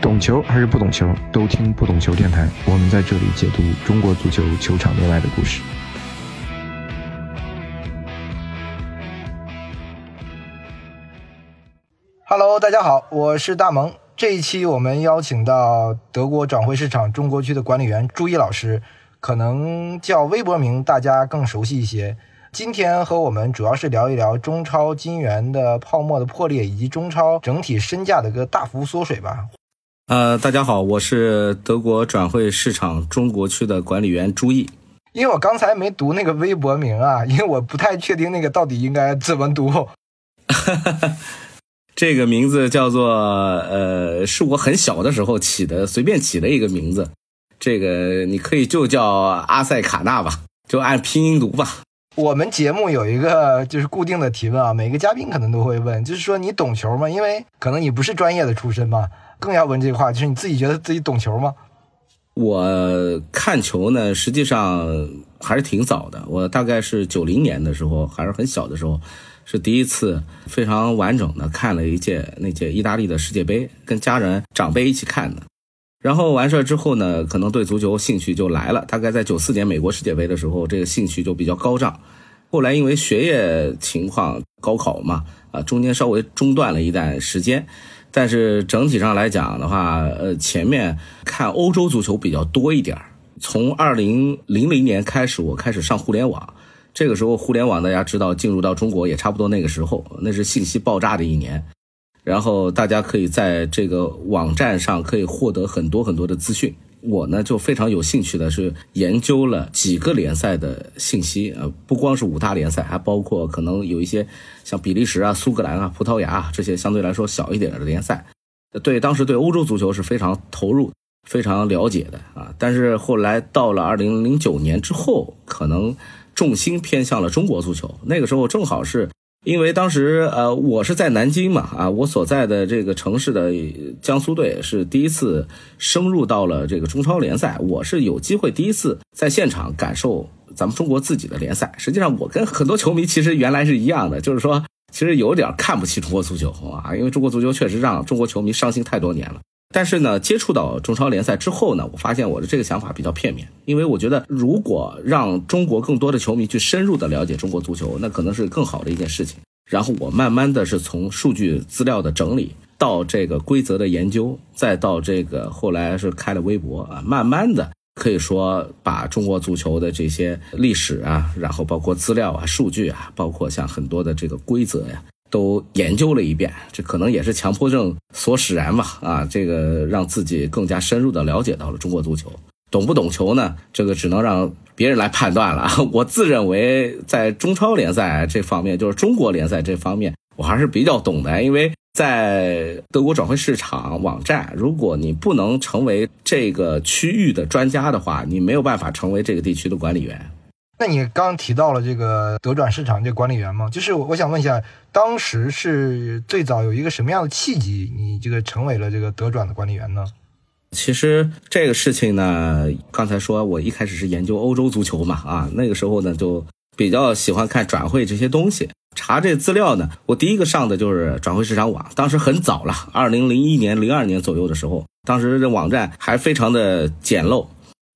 懂球还是不懂球，都听不懂球电台。我们在这里解读中国足球球场内外的故事。Hello，大家好，我是大萌。这一期我们邀请到德国转会市场中国区的管理员朱毅老师，可能叫微博名大家更熟悉一些。今天和我们主要是聊一聊中超金元的泡沫的破裂，以及中超整体身价的一个大幅缩水吧。呃，大家好，我是德国转会市场中国区的管理员朱毅。因为我刚才没读那个微博名啊，因为我不太确定那个到底应该怎么读。这个名字叫做呃，是我很小的时候起的，随便起的一个名字。这个你可以就叫阿塞卡纳吧，就按拼音读吧。我们节目有一个就是固定的提问啊，每个嘉宾可能都会问，就是说你懂球吗？因为可能你不是专业的出身嘛，更要问这句话，就是你自己觉得自己懂球吗？我看球呢，实际上还是挺早的，我大概是九零年的时候，还是很小的时候，是第一次非常完整的看了一届那届意大利的世界杯，跟家人长辈一起看的。然后完事儿之后呢，可能对足球兴趣就来了。大概在九四年美国世界杯的时候，这个兴趣就比较高涨。后来因为学业情况，高考嘛，啊，中间稍微中断了一段时间。但是整体上来讲的话，呃，前面看欧洲足球比较多一点从二零零零年开始，我开始上互联网。这个时候，互联网大家知道进入到中国也差不多那个时候，那是信息爆炸的一年。然后大家可以在这个网站上可以获得很多很多的资讯。我呢就非常有兴趣的是研究了几个联赛的信息，呃，不光是五大联赛，还包括可能有一些像比利时啊、苏格兰啊、葡萄牙这些相对来说小一点的联赛。对，当时对欧洲足球是非常投入、非常了解的啊。但是后来到了二零零九年之后，可能重心偏向了中国足球。那个时候正好是。因为当时，呃，我是在南京嘛，啊，我所在的这个城市的江苏队是第一次升入到了这个中超联赛，我是有机会第一次在现场感受咱们中国自己的联赛。实际上，我跟很多球迷其实原来是一样的，就是说，其实有点看不起中国足球啊，因为中国足球确实让中国球迷伤心太多年了。但是呢，接触到中超联赛之后呢，我发现我的这个想法比较片面，因为我觉得如果让中国更多的球迷去深入的了解中国足球，那可能是更好的一件事情。然后我慢慢的是从数据资料的整理到这个规则的研究，再到这个后来是开了微博啊，慢慢的可以说把中国足球的这些历史啊，然后包括资料啊、数据啊，包括像很多的这个规则呀。都研究了一遍，这可能也是强迫症所使然吧。啊，这个让自己更加深入的了解到了中国足球，懂不懂球呢？这个只能让别人来判断了。我自认为在中超联赛这方面，就是中国联赛这方面，我还是比较懂的。因为在德国转会市场网站，如果你不能成为这个区域的专家的话，你没有办法成为这个地区的管理员。那你刚提到了这个德转市场这管理员吗？就是我想问一下，当时是最早有一个什么样的契机，你这个成为了这个德转的管理员呢？其实这个事情呢，刚才说我一开始是研究欧洲足球嘛，啊，那个时候呢就比较喜欢看转会这些东西，查这资料呢，我第一个上的就是转会市场网，当时很早了，二零零一年、零二年左右的时候，当时这网站还非常的简陋。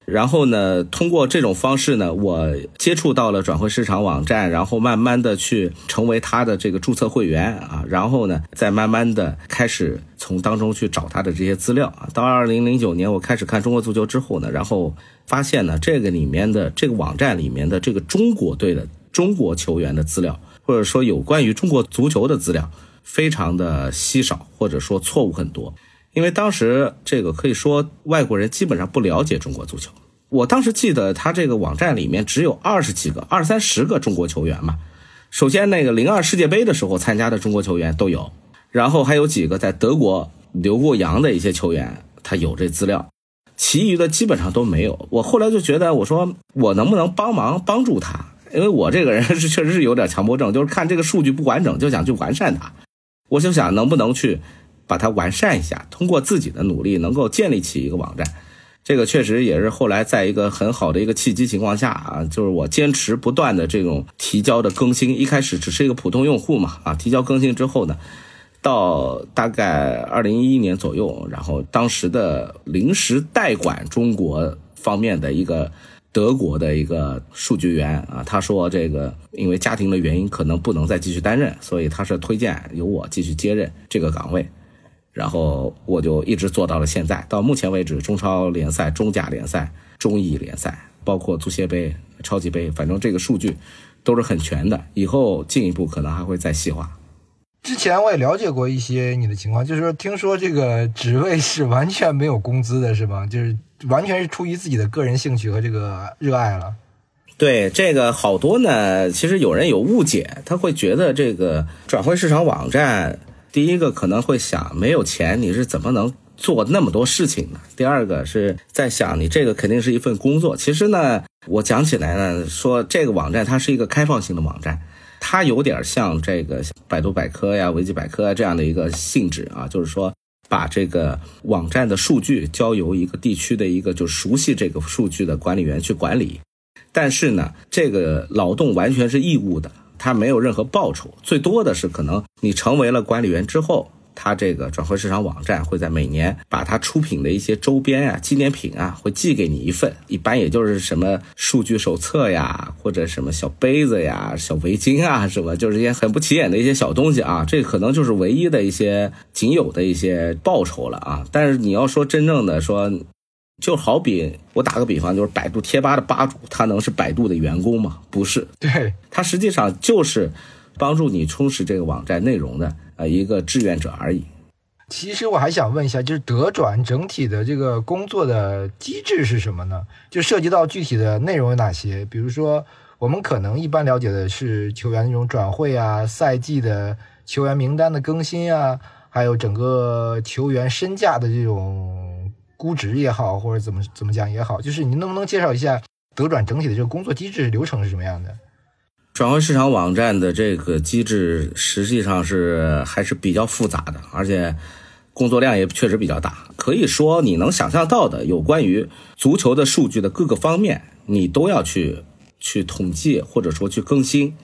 然后呢，通过这种方式呢，我接触到了转会市场网站，然后慢慢的去成为他的这个注册会员啊，然后呢，再慢慢的开始从当中去找他的这些资料啊。到二零零九年我开始看中国足球之后呢，然后发现呢，这个里面的这个网站里面的这个中国队的中国球员的资料，或者说有关于中国足球的资料，非常的稀少，或者说错误很多。因为当时这个可以说外国人基本上不了解中国足球。我当时记得他这个网站里面只有二十几个、二三十个中国球员嘛。首先那个零二世界杯的时候参加的中国球员都有，然后还有几个在德国留过洋的一些球员，他有这资料。其余的基本上都没有。我后来就觉得，我说我能不能帮忙帮助他？因为我这个人是确实是有点强迫症，就是看这个数据不完整就想去完善它。我就想能不能去。把它完善一下，通过自己的努力，能够建立起一个网站，这个确实也是后来在一个很好的一个契机情况下啊，就是我坚持不断的这种提交的更新，一开始只是一个普通用户嘛啊，提交更新之后呢，到大概二零一一年左右，然后当时的临时代管中国方面的一个德国的一个数据员啊，他说这个因为家庭的原因可能不能再继续担任，所以他是推荐由我继续接任这个岗位，然后我就一直做到了现在。到目前为止，中超联赛、中甲联赛、中乙联赛，包括足协杯、超级杯，反正这个数据都是很全的。以后进一步可能还会再细化。之前我也了解过一些你的情况，就是说听说这个职位是完全没有工资的，是吧？就是完全是出于自己的个人兴趣和这个热爱了。对这个好多呢，其实有人有误解，他会觉得这个转会市场网站，第一个可能会想，没有钱你是怎么能做那么多事情呢？第二个是在想，你这个肯定是一份工作。其实呢，我讲起来呢，说这个网站它是一个开放性的网站。它有点像这个百度百科呀、维基百科这样的一个性质啊，就是说把这个网站的数据交由一个地区的一个就熟悉这个数据的管理员去管理。但是呢，这个劳动完全是义务的，它没有任何报酬，最多的是可能你成为了管理员之后。它这个转会市场网站会在每年把它出品的一些周边啊、纪念品啊，会寄给你一份，一般也就是什么数据手册呀，或者什么小杯子呀、小围巾啊，什么就是一些很不起眼的一些小东西啊，这可能就是唯一的一些仅有的一些报酬了啊。但是你要说真正的说，就好比我打个比方，就是百度贴吧的吧主，他能是百度的员工吗？不是，对他实际上就是帮助你充实这个网站内容的。呃，一个志愿者而已。其实我还想问一下，就是德转整体的这个工作的机制是什么呢？就涉及到具体的内容有哪些？比如说，我们可能一般了解的是球员那种转会啊、赛季的球员名单的更新啊，还有整个球员身价的这种估值也好，或者怎么怎么讲也好，就是你能不能介绍一下德转整体的这个工作机制流程是什么样的？转会市场网站的这个机制实际上是还是比较复杂的，而且工作量也确实比较大。可以说，你能想象到的有关于足球的数据的各个方面，你都要去去统计或者说去更新。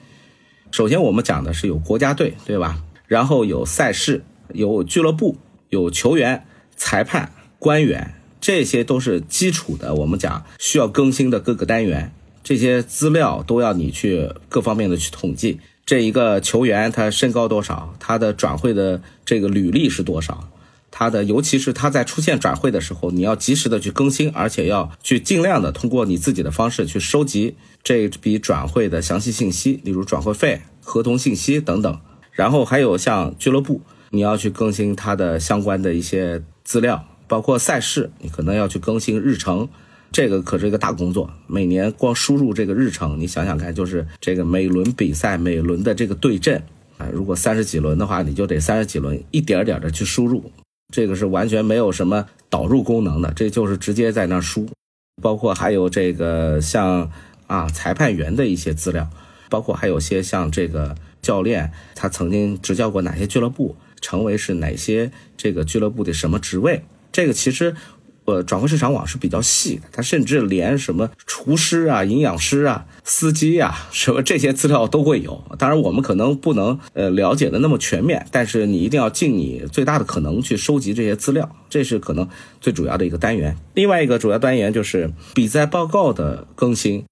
首先，我们讲的是有国家队，对吧？然后有赛事，有俱乐部，有球员、裁判、官员，这些都是基础的。我们讲需要更新的各个单元。这些资料都要你去各方面的去统计，这一个球员他身高多少，他的转会的这个履历是多少，他的尤其是他在出现转会的时候，你要及时的去更新，而且要去尽量的通过你自己的方式去收集这笔转会的详细信息，例如转会费、合同信息等等。然后还有像俱乐部，你要去更新他的相关的一些资料，包括赛事，你可能要去更新日程。这个可是一个大工作，每年光输入这个日程，你想想看，就是这个每轮比赛每轮的这个对阵啊，如果三十几轮的话，你就得三十几轮一点点的去输入，这个是完全没有什么导入功能的，这就是直接在那输。包括还有这个像啊裁判员的一些资料，包括还有些像这个教练他曾经执教过哪些俱乐部，成为是哪些这个俱乐部的什么职位，这个其实。呃，转会市场网是比较细的，它甚至连什么厨师啊、营养师啊、司机啊，什么这些资料都会有。当然，我们可能不能呃了解的那么全面，但是你一定要尽你最大的可能去收集这些资料，这是可能最主要的一个单元。另外一个主要单元就是比赛报告的更新，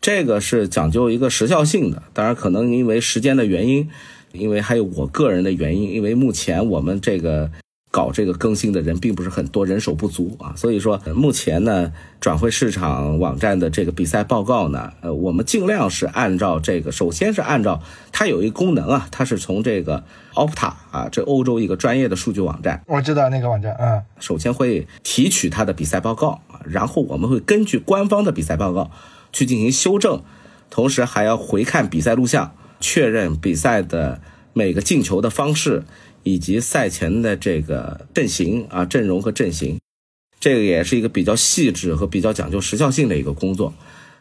这个是讲究一个时效性的。当然，可能因为时间的原因，因为还有我个人的原因，因为目前我们这个。搞这个更新的人并不是很多，人手不足啊，所以说目前呢，转会市场网站的这个比赛报告呢，呃，我们尽量是按照这个，首先是按照它有一个功能啊，它是从这个 Opta 啊，这欧洲一个专业的数据网站，我知道那个网站，嗯，首先会提取它的比赛报告啊，然后我们会根据官方的比赛报告去进行修正，同时还要回看比赛录像，确认比赛的每个进球的方式。以及赛前的这个阵型啊，阵容和阵型，这个也是一个比较细致和比较讲究时效性的一个工作。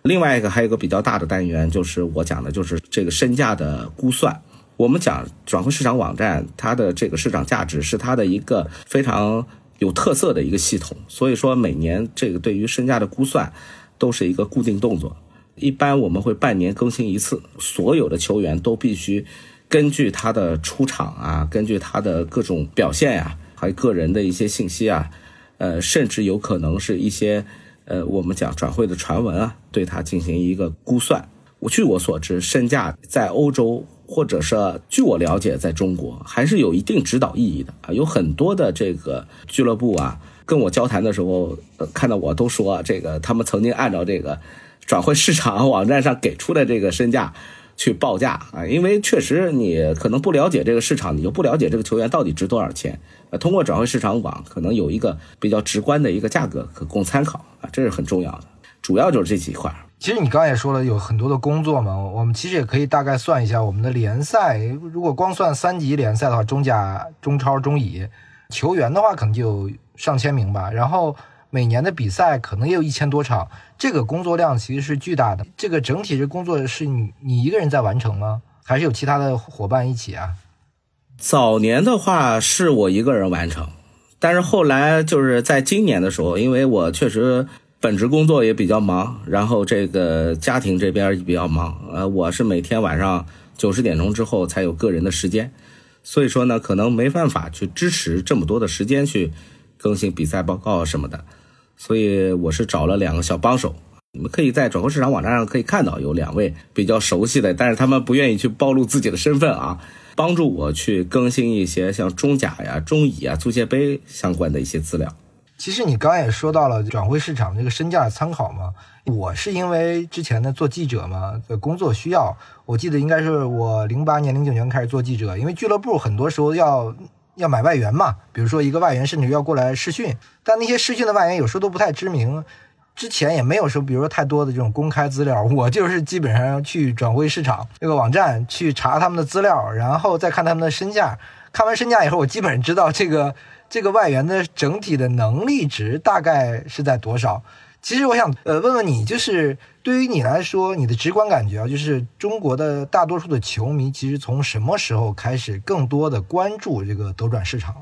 另外一个还有一个比较大的单元，就是我讲的，就是这个身价的估算。我们讲转会市场网站，它的这个市场价值是它的一个非常有特色的一个系统。所以说，每年这个对于身价的估算都是一个固定动作。一般我们会半年更新一次，所有的球员都必须。根据他的出场啊，根据他的各种表现呀、还有个人的一些信息啊，呃，甚至有可能是一些呃，我们讲转会的传闻啊，对他进行一个估算。我据我所知，身价在欧洲或者是据我了解，在中国还是有一定指导意义的啊。有很多的这个俱乐部啊，跟我交谈的时候，看到我都说这个他们曾经按照这个转会市场网站上给出的这个身价去报价啊，因为确实你可能不了解这个市场，你就不了解这个球员到底值多少钱。呃，通过转会市场网可能有一个比较直观的一个价格可供参考啊，这是很重要的。主要就是这几块。其实你刚才也说了，有很多的工作嘛，我们其实也可以大概算一下我们的联赛。如果光算三级联赛的话，中甲、中超、中乙，球员的话可能就上千名吧。然后每年的比赛可能也有一千多场，这个工作量其实是巨大的。这个整体这工作是你你一个人在完成吗？还是有其他的伙伴一起啊？早年的话是我一个人完成，但是后来就是在今年的时候，因为我确实。本职工作也比较忙，然后这个家庭这边也比较忙，呃，我是每天晚上九十点钟之后才有个人的时间，所以说呢，可能没办法去支持这么多的时间去更新比赛报告什么的，所以我是找了两个小帮手，你们可以在转会市场网站上可以看到有两位比较熟悉的，但是他们不愿意去暴露自己的身份啊，帮助我去更新一些像中甲呀、中乙啊、足协杯相关的一些资料。其实你刚刚也说到了转会市场这个身价的参考嘛，我是因为之前的做记者嘛的工作需要，我记得应该是我零八年、零九年开始做记者，因为俱乐部很多时候要要买外援嘛，比如说一个外援甚至要过来试训，但那些试训的外援有时候都不太知名，之前也没有说比如说太多的这种公开资料，我就是基本上去转会市场这个网站去查他们的资料，然后再看他们的身价，看完身价以后，我基本上知道这个。这个外援的整体的能力值大概是在多少？其实我想呃问问你，就是对于你来说，你的直观感觉啊，就是中国的大多数的球迷其实从什么时候开始更多的关注这个德转市场了？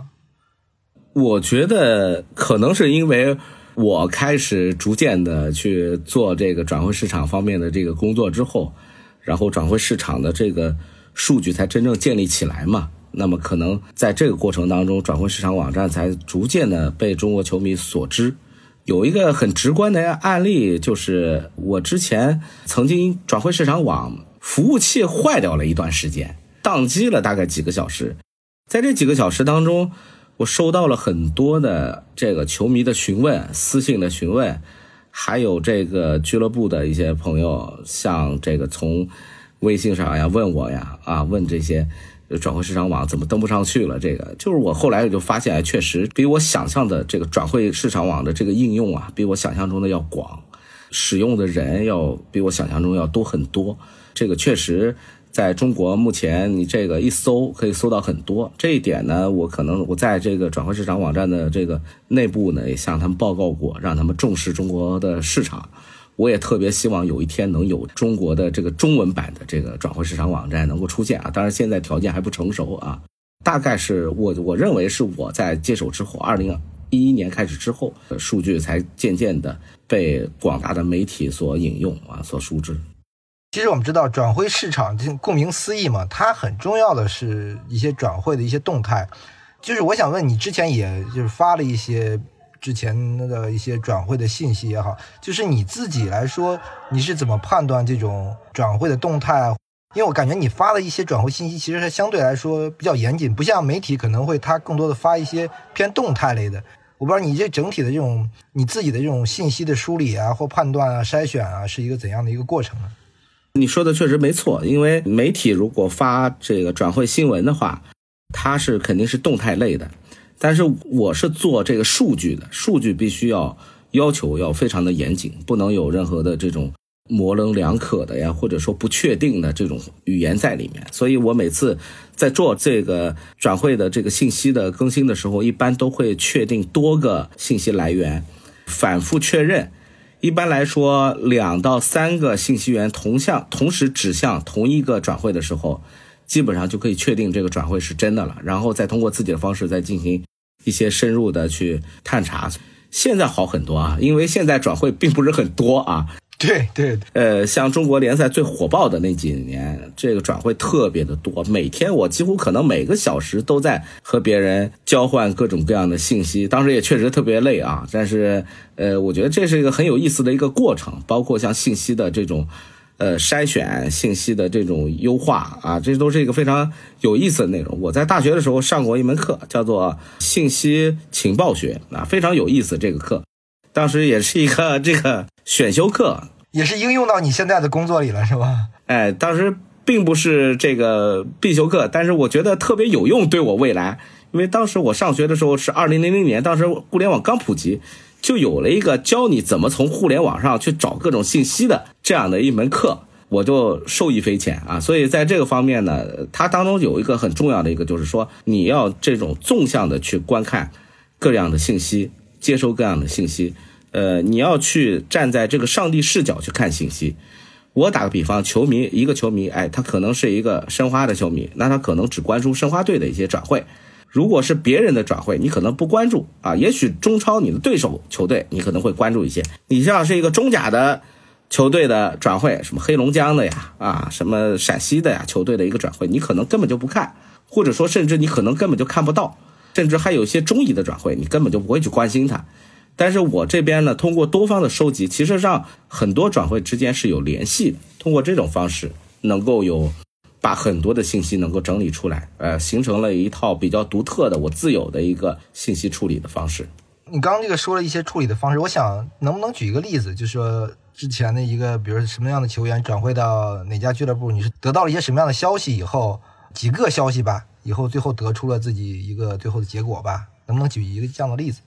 我觉得可能是因为我开始逐渐的去做这个转会市场方面的这个工作之后，然后转会市场的这个数据才真正建立起来嘛。那么可能在这个过程当中，转会市场网站才逐渐的被中国球迷所知。有一个很直观的案例，就是我之前曾经转会市场网服务器坏掉了一段时间，宕机了大概几个小时。在这几个小时当中，我收到了很多的这个球迷的询问、私信的询问，还有这个俱乐部的一些朋友，像这个从微信上呀问我呀啊问这些。转会市场网怎么登不上去了？这个就是我后来我就发现，确实比我想象的这个转会市场网的这个应用啊，比我想象中的要广，使用的人要比我想象中要多很多。这个确实在中国目前，你这个一搜可以搜到很多。这一点呢，我可能我在这个转会市场网站的这个内部呢，也向他们报告过，让他们重视中国的市场。我也特别希望有一天能有中国的这个中文版的这个转会市场网站能够出现啊！当然现在条件还不成熟啊，大概是我我认为是我在接手之后，二零一一年开始之后，数据才渐渐的被广大的媒体所引用啊，所熟知。其实我们知道转会市场，顾名思义嘛，它很重要的是一些转会的一些动态。就是我想问你，之前也就是发了一些。之前的一些转会的信息也好，就是你自己来说，你是怎么判断这种转会的动态？因为我感觉你发的一些转会信息，其实它相对来说比较严谨，不像媒体可能会它更多的发一些偏动态类的。我不知道你这整体的这种你自己的这种信息的梳理啊，或判断啊、筛选啊，是一个怎样的一个过程呢？你说的确实没错，因为媒体如果发这个转会新闻的话，它是肯定是动态类的。但是我是做这个数据的，数据必须要要求要非常的严谨，不能有任何的这种模棱两可的呀，或者说不确定的这种语言在里面。所以我每次在做这个转会的这个信息的更新的时候，一般都会确定多个信息来源，反复确认。一般来说，两到三个信息源同向同时指向同一个转会的时候，基本上就可以确定这个转会是真的了，然后再通过自己的方式再进行。一些深入的去探查，现在好很多啊，因为现在转会并不是很多啊。对对，呃，像中国联赛最火爆的那几年，这个转会特别的多，每天我几乎可能每个小时都在和别人交换各种各样的信息。当时也确实特别累啊，但是呃，我觉得这是一个很有意思的一个过程，包括像信息的这种。呃，筛选信息的这种优化啊，这都是一个非常有意思的内容。我在大学的时候上过一门课，叫做信息情报学啊，非常有意思。这个课当时也是一个这个选修课，也是应用到你现在的工作里了，是吧？哎，当时并不是这个必修课，但是我觉得特别有用，对我未来。因为当时我上学的时候是二零零零年，当时互联网刚普及。就有了一个教你怎么从互联网上去找各种信息的这样的一门课，我就受益匪浅啊。所以在这个方面呢，它当中有一个很重要的一个，就是说你要这种纵向的去观看各样的信息，接收各样的信息。呃，你要去站在这个上帝视角去看信息。我打个比方，球迷一个球迷，哎，他可能是一个申花的球迷，那他可能只关注申花队的一些转会。如果是别人的转会，你可能不关注啊。也许中超你的对手球队，你可能会关注一些。你像是一个中甲的球队的转会，什么黑龙江的呀，啊，什么陕西的呀，球队的一个转会，你可能根本就不看，或者说甚至你可能根本就看不到，甚至还有一些中乙的转会，你根本就不会去关心它。但是我这边呢，通过多方的收集，其实上很多转会之间是有联系的，通过这种方式能够有。把很多的信息能够整理出来，呃，形成了一套比较独特的、我自有的一个信息处理的方式。你刚刚这个说了一些处理的方式，我想能不能举一个例子，就是说之前的一个，比如什么样的球员转会到哪家俱乐部，你是得到了一些什么样的消息以后，几个消息吧，以后最后得出了自己一个最后的结果吧？能不能举一个这样的例子？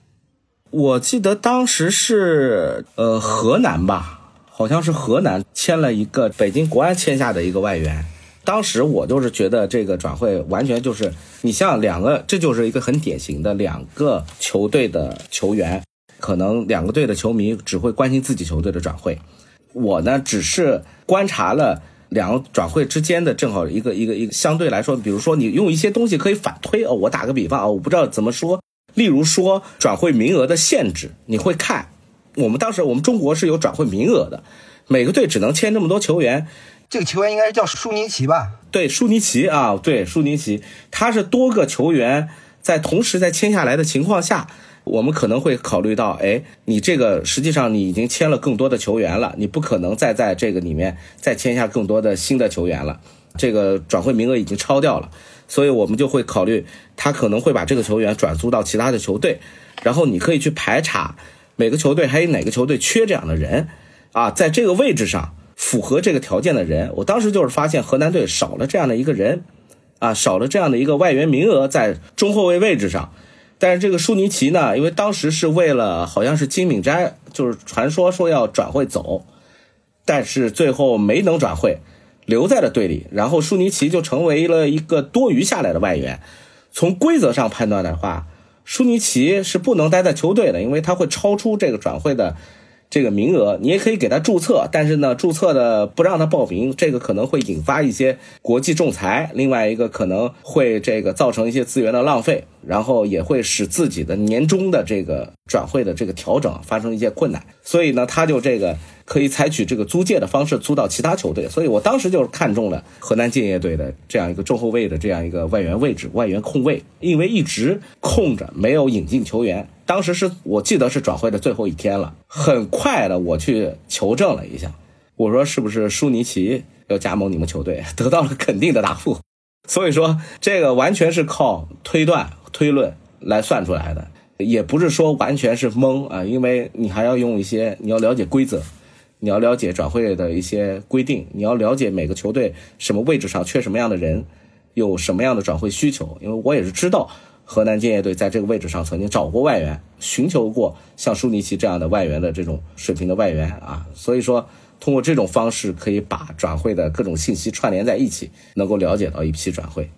我记得当时是呃河南吧，好像是河南签了一个北京国安签下的一个外援。当时我就是觉得这个转会完全就是你像两个，这就是一个很典型的两个球队的球员，可能两个队的球迷只会关心自己球队的转会，我呢只是观察了两个转会之间的正好一个一个一个相对来说，比如说你用一些东西可以反推哦，我打个比方啊，我不知道怎么说，例如说转会名额的限制，你会看，我们当时我们中国是有转会名额的，每个队只能签这么多球员。这个球员应该是叫舒尼奇吧？对，舒尼奇啊，对，舒尼奇，他是多个球员在同时在签下来的情况下，我们可能会考虑到，哎，你这个实际上你已经签了更多的球员了，你不可能再在这个里面再签下更多的新的球员了，这个转会名额已经超掉了，所以我们就会考虑他可能会把这个球员转租到其他的球队，然后你可以去排查每个球队还有哪个球队缺这样的人啊，在这个位置上。符合这个条件的人，我当时就是发现河南队少了这样的一个人，啊，少了这样的一个外援名额在中后卫位置上。但是这个舒尼奇呢，因为当时是为了好像是金敏斋，就是传说说要转会走，但是最后没能转会，留在了队里。然后舒尼奇就成为了一个多余下来的外援。从规则上判断的话，舒尼奇是不能待在球队的，因为他会超出这个转会的。这个名额你也可以给他注册，但是呢，注册的不让他报名，这个可能会引发一些国际仲裁。另外一个可能会这个造成一些资源的浪费，然后也会使自己的年终的这个转会的这个调整发生一些困难。所以呢，他就这个可以采取这个租借的方式租到其他球队。所以我当时就是看中了河南建业队的这样一个中后卫的这样一个外援位置，外援控卫，因为一直空着没有引进球员。当时是我记得是转会的最后一天了，很快的我去求证了一下，我说是不是舒尼奇要加盟你们球队，得到了肯定的答复。所以说这个完全是靠推断推论来算出来的，也不是说完全是蒙啊，因为你还要用一些，你要了解规则，你要了解转会的一些规定，你要了解每个球队什么位置上缺什么样的人，有什么样的转会需求，因为我也是知道。河南建业队在这个位置上曾经找过外援，寻求过像舒尼奇这样的外援的这种水平的外援啊，所以说通过这种方式可以把转会的各种信息串联在一起，能够了解到一批转会。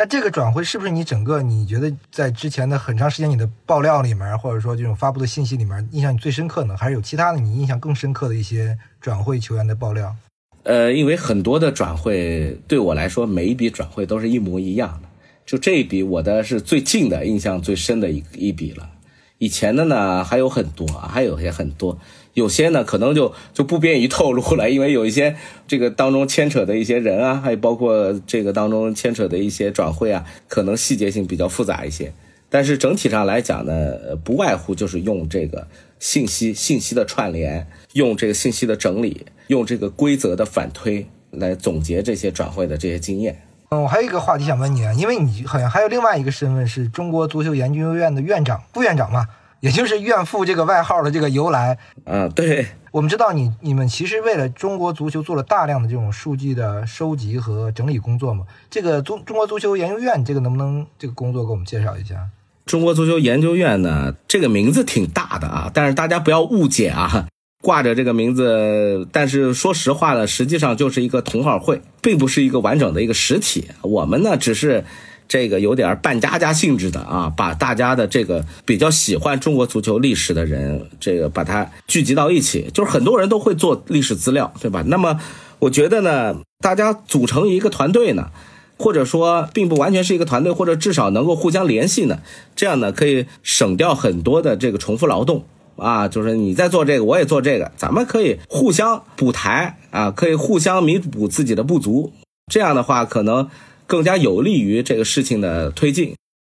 那这个转会是不是你整个你觉得在之前的很长时间你的爆料里面，或者说这种发布的信息里面，印象你最深刻呢？还是有其他的你印象更深刻的一些转会球员的爆料？呃，因为很多的转会对我来说，每一笔转会都是一模一样的。就这一笔，我的是最近的印象最深的一一笔了。以前的呢还有很多，还有也很多，有些呢可能就就不便于透露了，因为有一些这个当中牵扯的一些人啊，还有包括这个当中牵扯的一些转会啊，可能细节性比较复杂一些。但是整体上来讲呢，不外乎就是用这个信息信息的串联，用这个信息的整理，用这个规则的反推来总结这些转会的这些经验。嗯，我还有一个话题想问你啊，因为你好像还有另外一个身份是中国足球研究院的院长、副院长嘛，也就是怨妇这个外号的这个由来。嗯，对。我们知道你你们其实为了中国足球做了大量的这种数据的收集和整理工作嘛。这个中中国足球研究院这个能不能这个工作给我们介绍一下？中国足球研究院呢，这个名字挺大的啊，但是大家不要误解啊。挂着这个名字，但是说实话呢，实际上就是一个同好会，并不是一个完整的一个实体。我们呢，只是这个有点半家家性质的啊，把大家的这个比较喜欢中国足球历史的人，这个把它聚集到一起。就是很多人都会做历史资料，对吧？那么我觉得呢，大家组成一个团队呢，或者说并不完全是一个团队，或者至少能够互相联系呢，这样呢可以省掉很多的这个重复劳动。啊，就是你在做这个，我也做这个，咱们可以互相补台啊，可以互相弥补自己的不足。这样的话，可能更加有利于这个事情的推进。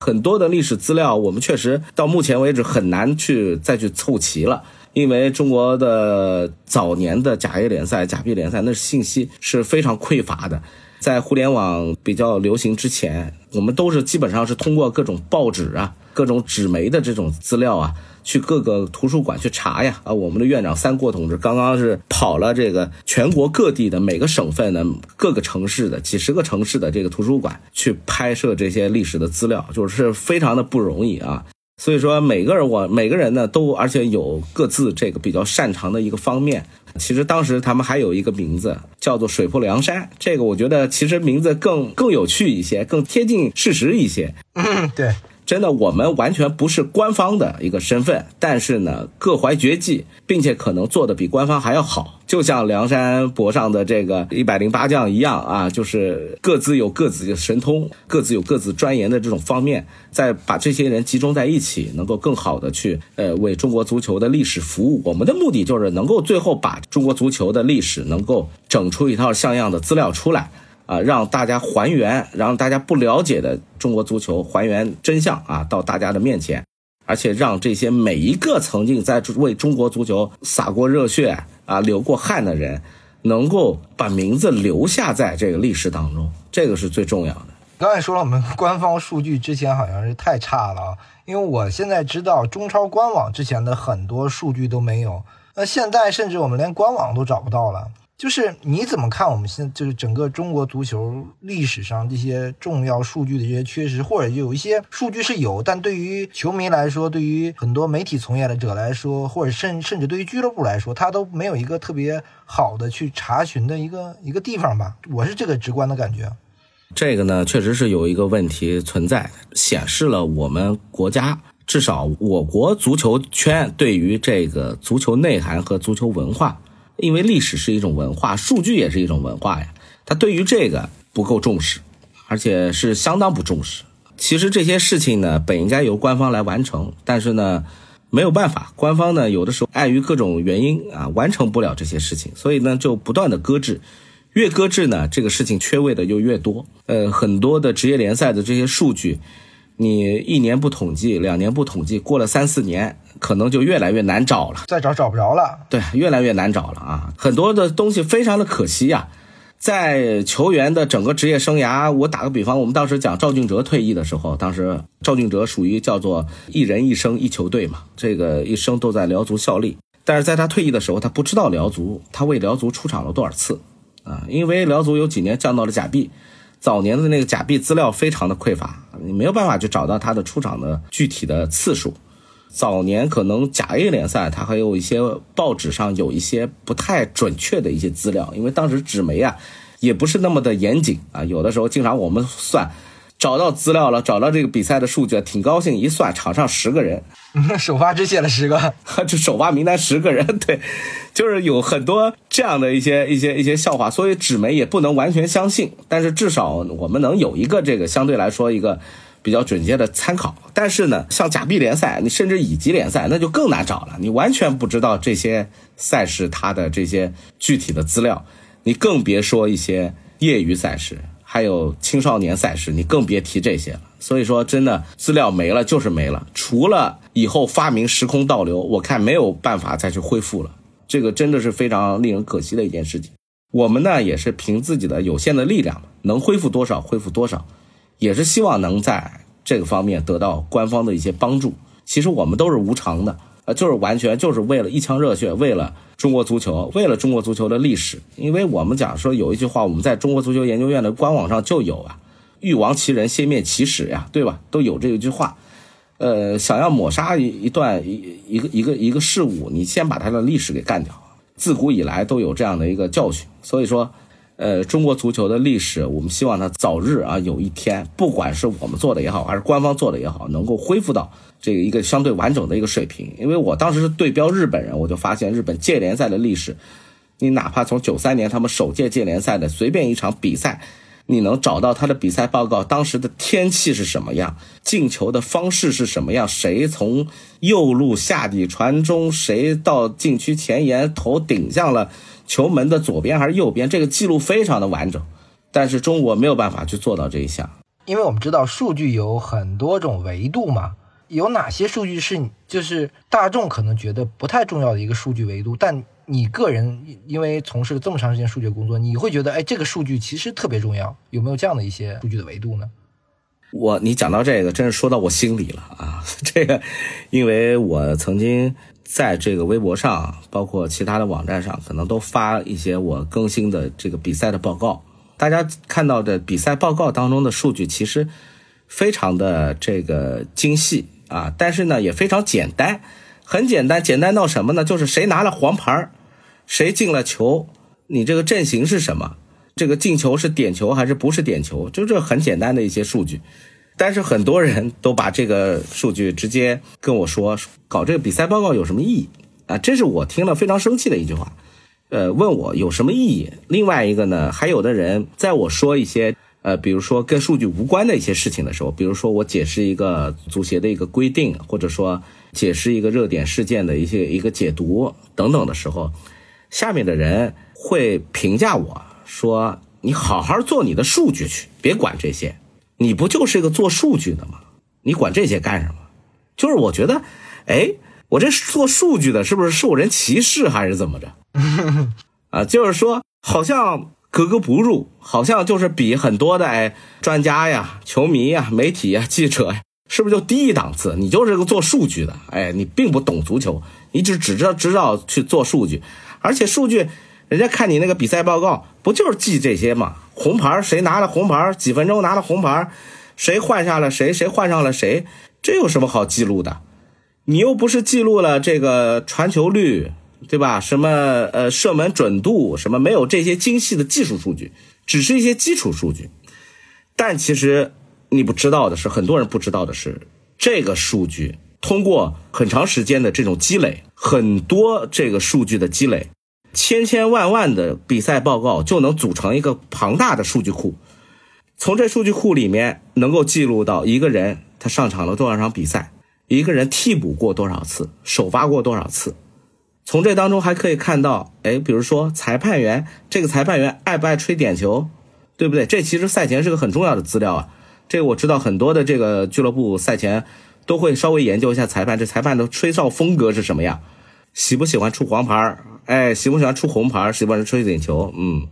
很多的历史资料，我们确实到目前为止很难去再去凑齐了，因为中国的早年的甲 A 联赛、甲 B 联赛，那信息是非常匮乏的。在互联网比较流行之前，我们都是基本上是通过各种报纸啊、各种纸媒的这种资料啊。去各个图书馆去查呀！啊，我们的院长三过同志刚刚是跑了这个全国各地的每个省份的各个城市的几十个城市的这个图书馆去拍摄这些历史的资料，就是非常的不容易啊。所以说，每个人我每个人呢都而且有各自这个比较擅长的一个方面。其实当时他们还有一个名字叫做水泊梁山，这个我觉得其实名字更更有趣一些，更贴近事实一些。嗯，对。真的，我们完全不是官方的一个身份，但是呢，各怀绝技，并且可能做的比官方还要好。就像梁山伯上的这个一百零八将一样啊，就是各自有各自的神通，各自有各自钻研的这种方面，再把这些人集中在一起，能够更好的去呃为中国足球的历史服务。我们的目的就是能够最后把中国足球的历史能够整出一套像样的资料出来。啊，让大家还原，让大家不了解的中国足球还原真相啊，到大家的面前，而且让这些每一个曾经在为中国足球洒过热血啊、流过汗的人，能够把名字留下在这个历史当中，这个是最重要的。刚才说了，我们官方数据之前好像是太差了啊，因为我现在知道中超官网之前的很多数据都没有，那现在甚至我们连官网都找不到了。就是你怎么看我们现就是整个中国足球历史上这些重要数据的这些缺失，或者有一些数据是有，但对于球迷来说，对于很多媒体从业者来说，或者甚甚至对于俱乐部来说，他都没有一个特别好的去查询的一个一个地方吧？我是这个直观的感觉。这个呢，确实是有一个问题存在，显示了我们国家至少我国足球圈对于这个足球内涵和足球文化。因为历史是一种文化，数据也是一种文化呀。他对于这个不够重视，而且是相当不重视。其实这些事情呢，本应该由官方来完成，但是呢，没有办法，官方呢有的时候碍于各种原因啊，完成不了这些事情，所以呢就不断的搁置。越搁置呢，这个事情缺位的就越多。呃，很多的职业联赛的这些数据。你一年不统计，两年不统计，过了三四年，可能就越来越难找了。再找找不着了。对，越来越难找了啊！很多的东西非常的可惜呀。在球员的整个职业生涯，我打个比方，我们当时讲赵俊哲退役的时候，当时赵俊哲属于叫做一人一生一球队嘛，这个一生都在辽足效力。但是在他退役的时候，他不知道辽足，他为辽足出场了多少次啊？因为辽足有几年降到了甲 B。早年的那个假币资料非常的匮乏，你没有办法去找到他的出场的具体的次数。早年可能甲 A 联赛，它还有一些报纸上有一些不太准确的一些资料，因为当时纸媒啊也不是那么的严谨啊，有的时候经常我们算。找到资料了，找到这个比赛的数据，挺高兴。一算，场上十个人，首发只写了十个，这首发名单十个人，对，就是有很多这样的一些一些一些笑话，所以纸媒也不能完全相信。但是至少我们能有一个这个相对来说一个比较准确的参考。但是呢，像甲 B 联赛，你甚至乙级联赛，那就更难找了。你完全不知道这些赛事它的这些具体的资料，你更别说一些业余赛事，还有青少年赛事，你更别提这些了。所以说，真的资料没了就是没了，除了以后发明时空倒流，我看没有办法再去恢复了。这个真的是非常令人可惜的一件事情。我们呢也是凭自己的有限的力量，能恢复多少恢复多少，也是希望能在这个方面得到官方的一些帮助。其实我们都是无偿的，呃，就是完全就是为了一腔热血，为了中国足球，为了中国足球的历史。因为我们讲说有一句话，我们在中国足球研究院的官网上就有啊，“欲亡其人，先灭其史”呀，对吧？都有这一句话。呃，想要抹杀一一段一一个一个一个事物，你先把它的历史给干掉。自古以来都有这样的一个教训，所以说，呃，中国足球的历史，我们希望它早日啊，有一天，不管是我们做的也好，还是官方做的也好，能够恢复到这个一个相对完整的一个水平。因为我当时是对标日本人，我就发现日本界联赛的历史，你哪怕从九三年他们首届界联赛的随便一场比赛。你能找到他的比赛报告，当时的天气是什么样，进球的方式是什么样，谁从右路下底传中，谁到禁区前沿头顶向了球门的左边还是右边，这个记录非常的完整。但是中国没有办法去做到这一项，因为我们知道数据有很多种维度嘛，有哪些数据是就是大众可能觉得不太重要的一个数据维度，但。你个人因为从事了这么长时间数据工作，你会觉得，哎，这个数据其实特别重要，有没有这样的一些数据的维度呢？我，你讲到这个，真是说到我心里了啊！这个，因为我曾经在这个微博上，包括其他的网站上，可能都发一些我更新的这个比赛的报告。大家看到的比赛报告当中的数据，其实非常的这个精细啊，但是呢，也非常简单，很简单，简单到什么呢？就是谁拿了黄牌谁进了球？你这个阵型是什么？这个进球是点球还是不是点球？就这很简单的一些数据，但是很多人都把这个数据直接跟我说，搞这个比赛报告有什么意义啊？这是我听了非常生气的一句话。呃，问我有什么意义？另外一个呢，还有的人在我说一些呃，比如说跟数据无关的一些事情的时候，比如说我解释一个足协的一个规定，或者说解释一个热点事件的一些一个解读等等的时候。下面的人会评价我说：“你好好做你的数据去，别管这些。你不就是个做数据的吗？你管这些干什么？”就是我觉得，哎，我这做数据的是不是受人歧视还是怎么着？啊，就是说好像格格不入，好像就是比很多的哎专家呀、球迷呀、媒体呀、记者呀，是不是就低一档次？你就是个做数据的，哎，你并不懂足球，你只只知道知道去做数据。而且数据，人家看你那个比赛报告，不就是记这些吗？红牌谁拿了红牌，几分钟拿了红牌，谁换下了谁，谁换上了谁，这有什么好记录的？你又不是记录了这个传球率，对吧？什么呃射门准度，什么没有这些精细的技术数据，只是一些基础数据。但其实你不知道的是，很多人不知道的是，这个数据。通过很长时间的这种积累，很多这个数据的积累，千千万万的比赛报告就能组成一个庞大的数据库。从这数据库里面能够记录到一个人他上场了多少场比赛，一个人替补过多少次，首发过多少次。从这当中还可以看到，哎，比如说裁判员，这个裁判员爱不爱吹点球，对不对？这其实赛前是个很重要的资料啊。这个我知道很多的这个俱乐部赛前。都会稍微研究一下裁判，这裁判的吹哨风格是什么样？喜不喜欢出黄牌？哎，喜不喜欢出红牌？喜不喜欢吹点球？嗯，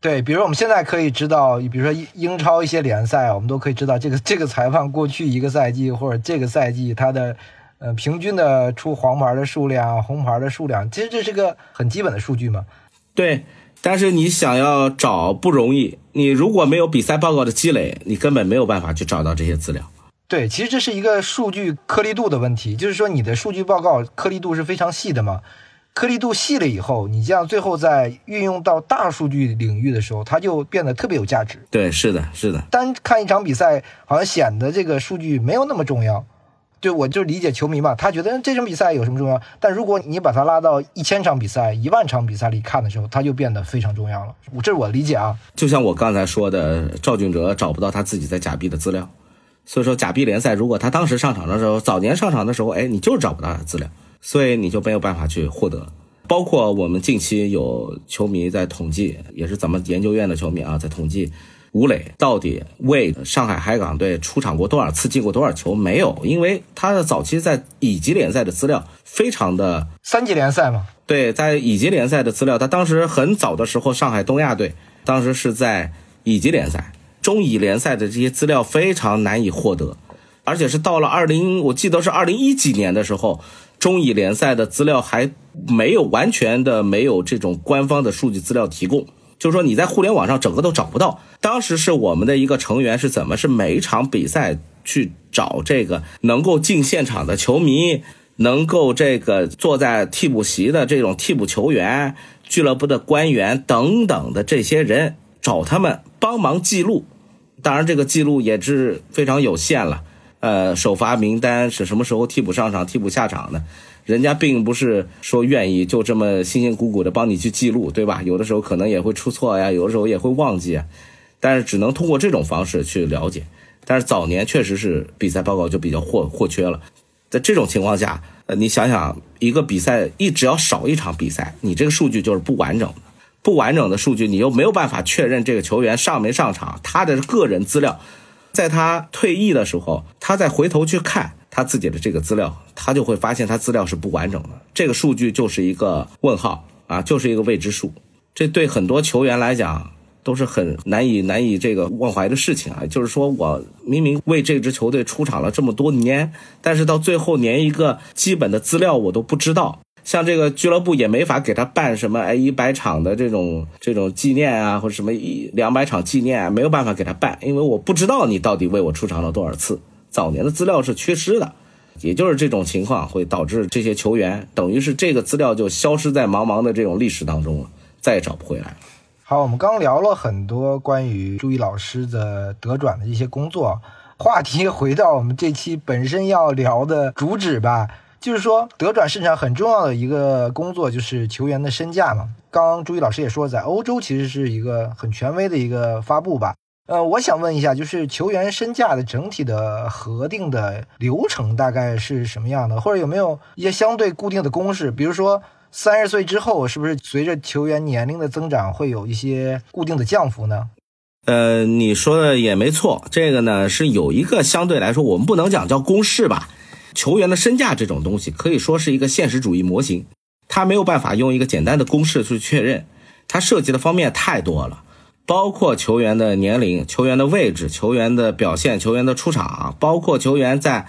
对，比如我们现在可以知道，比如说英超一些联赛，我们都可以知道这个 这个裁判过去一个赛季或者这个赛季他的呃平均的出黄牌的数量、红牌的数量，其实这是个很基本的数据嘛。对，但是你想要找不容易，你如果没有比赛报告的积累，你根本没有办法去找到这些资料。对，其实这是一个数据颗粒度的问题，就是说你的数据报告颗粒度是非常细的嘛，颗粒度细了以后，你这样最后在运用到大数据领域的时候，它就变得特别有价值。对，是的，是的。单看一场比赛，好像显得这个数据没有那么重要。对，我就理解球迷嘛，他觉得这场比赛有什么重要？但如果你把它拉到一千场比赛、一万场比赛里看的时候，它就变得非常重要了。这是我的理解啊。就像我刚才说的，赵俊哲找不到他自己在假币的资料。所以说假币联赛，如果他当时上场的时候，早年上场的时候，哎，你就是找不到他的资料，所以你就没有办法去获得。包括我们近期有球迷在统计，也是咱们研究院的球迷啊，在统计吴磊到底为上海海港队出场过多少次，进过多少球？没有，因为他的早期在乙级联赛的资料非常的三级联赛嘛。对，在乙级联赛的资料，他当时很早的时候，上海东亚队当时是在乙级联赛、中乙联赛的这些资料非常难以获得，而且是到了二零，我记得是二零一几年的时候。中乙联赛的资料还没有完全的没有这种官方的数据资料提供，就是说你在互联网上整个都找不到。当时是我们的一个成员是怎么是每一场比赛去找这个能够进现场的球迷，能够这个坐在替补席的这种替补球员、俱乐部的官员等等的这些人，找他们帮忙记录。当然这个记录也是非常有限了。呃，首发名单是什么时候替补上场、替补下场的？人家并不是说愿意就这么辛辛苦苦的帮你去记录，对吧？有的时候可能也会出错呀，有的时候也会忘记。但是只能通过这种方式去了解。但是早年确实是比赛报告就比较或或缺了。在这种情况下，呃，你想想，一个比赛一只要少一场比赛，你这个数据就是不完整的。不完整的数据，你又没有办法确认这个球员上没上场，他的个人资料。在他退役的时候，他再回头去看他自己的这个资料，他就会发现他资料是不完整的，这个数据就是一个问号啊，就是一个未知数。这对很多球员来讲都是很难以难以这个忘怀的事情啊。就是说我明明为这支球队出场了这么多年，但是到最后连一个基本的资料我都不知道。像这个俱乐部也没法给他办什么哎一百场的这种这种纪念啊，或者什么一两百场纪念啊，没有办法给他办，因为我不知道你到底为我出场了多少次。早年的资料是缺失的，也就是这种情况会导致这些球员等于是这个资料就消失在茫茫的这种历史当中了，再也找不回来了。好，我们刚聊了很多关于朱毅老师的德转的一些工作，话题回到我们这期本身要聊的主旨吧。就是说，德转市场很重要的一个工作就是球员的身价嘛。刚刚朱毅老师也说，在欧洲其实是一个很权威的一个发布吧。呃，我想问一下，就是球员身价的整体的核定的流程大概是什么样的，或者有没有一些相对固定的公式？比如说，三十岁之后是不是随着球员年龄的增长会有一些固定的降幅呢？呃，你说的也没错，这个呢是有一个相对来说，我们不能讲叫公式吧。球员的身价这种东西可以说是一个现实主义模型，它没有办法用一个简单的公式去确认，它涉及的方面太多了，包括球员的年龄、球员的位置、球员的表现、球员的出场，包括球员在，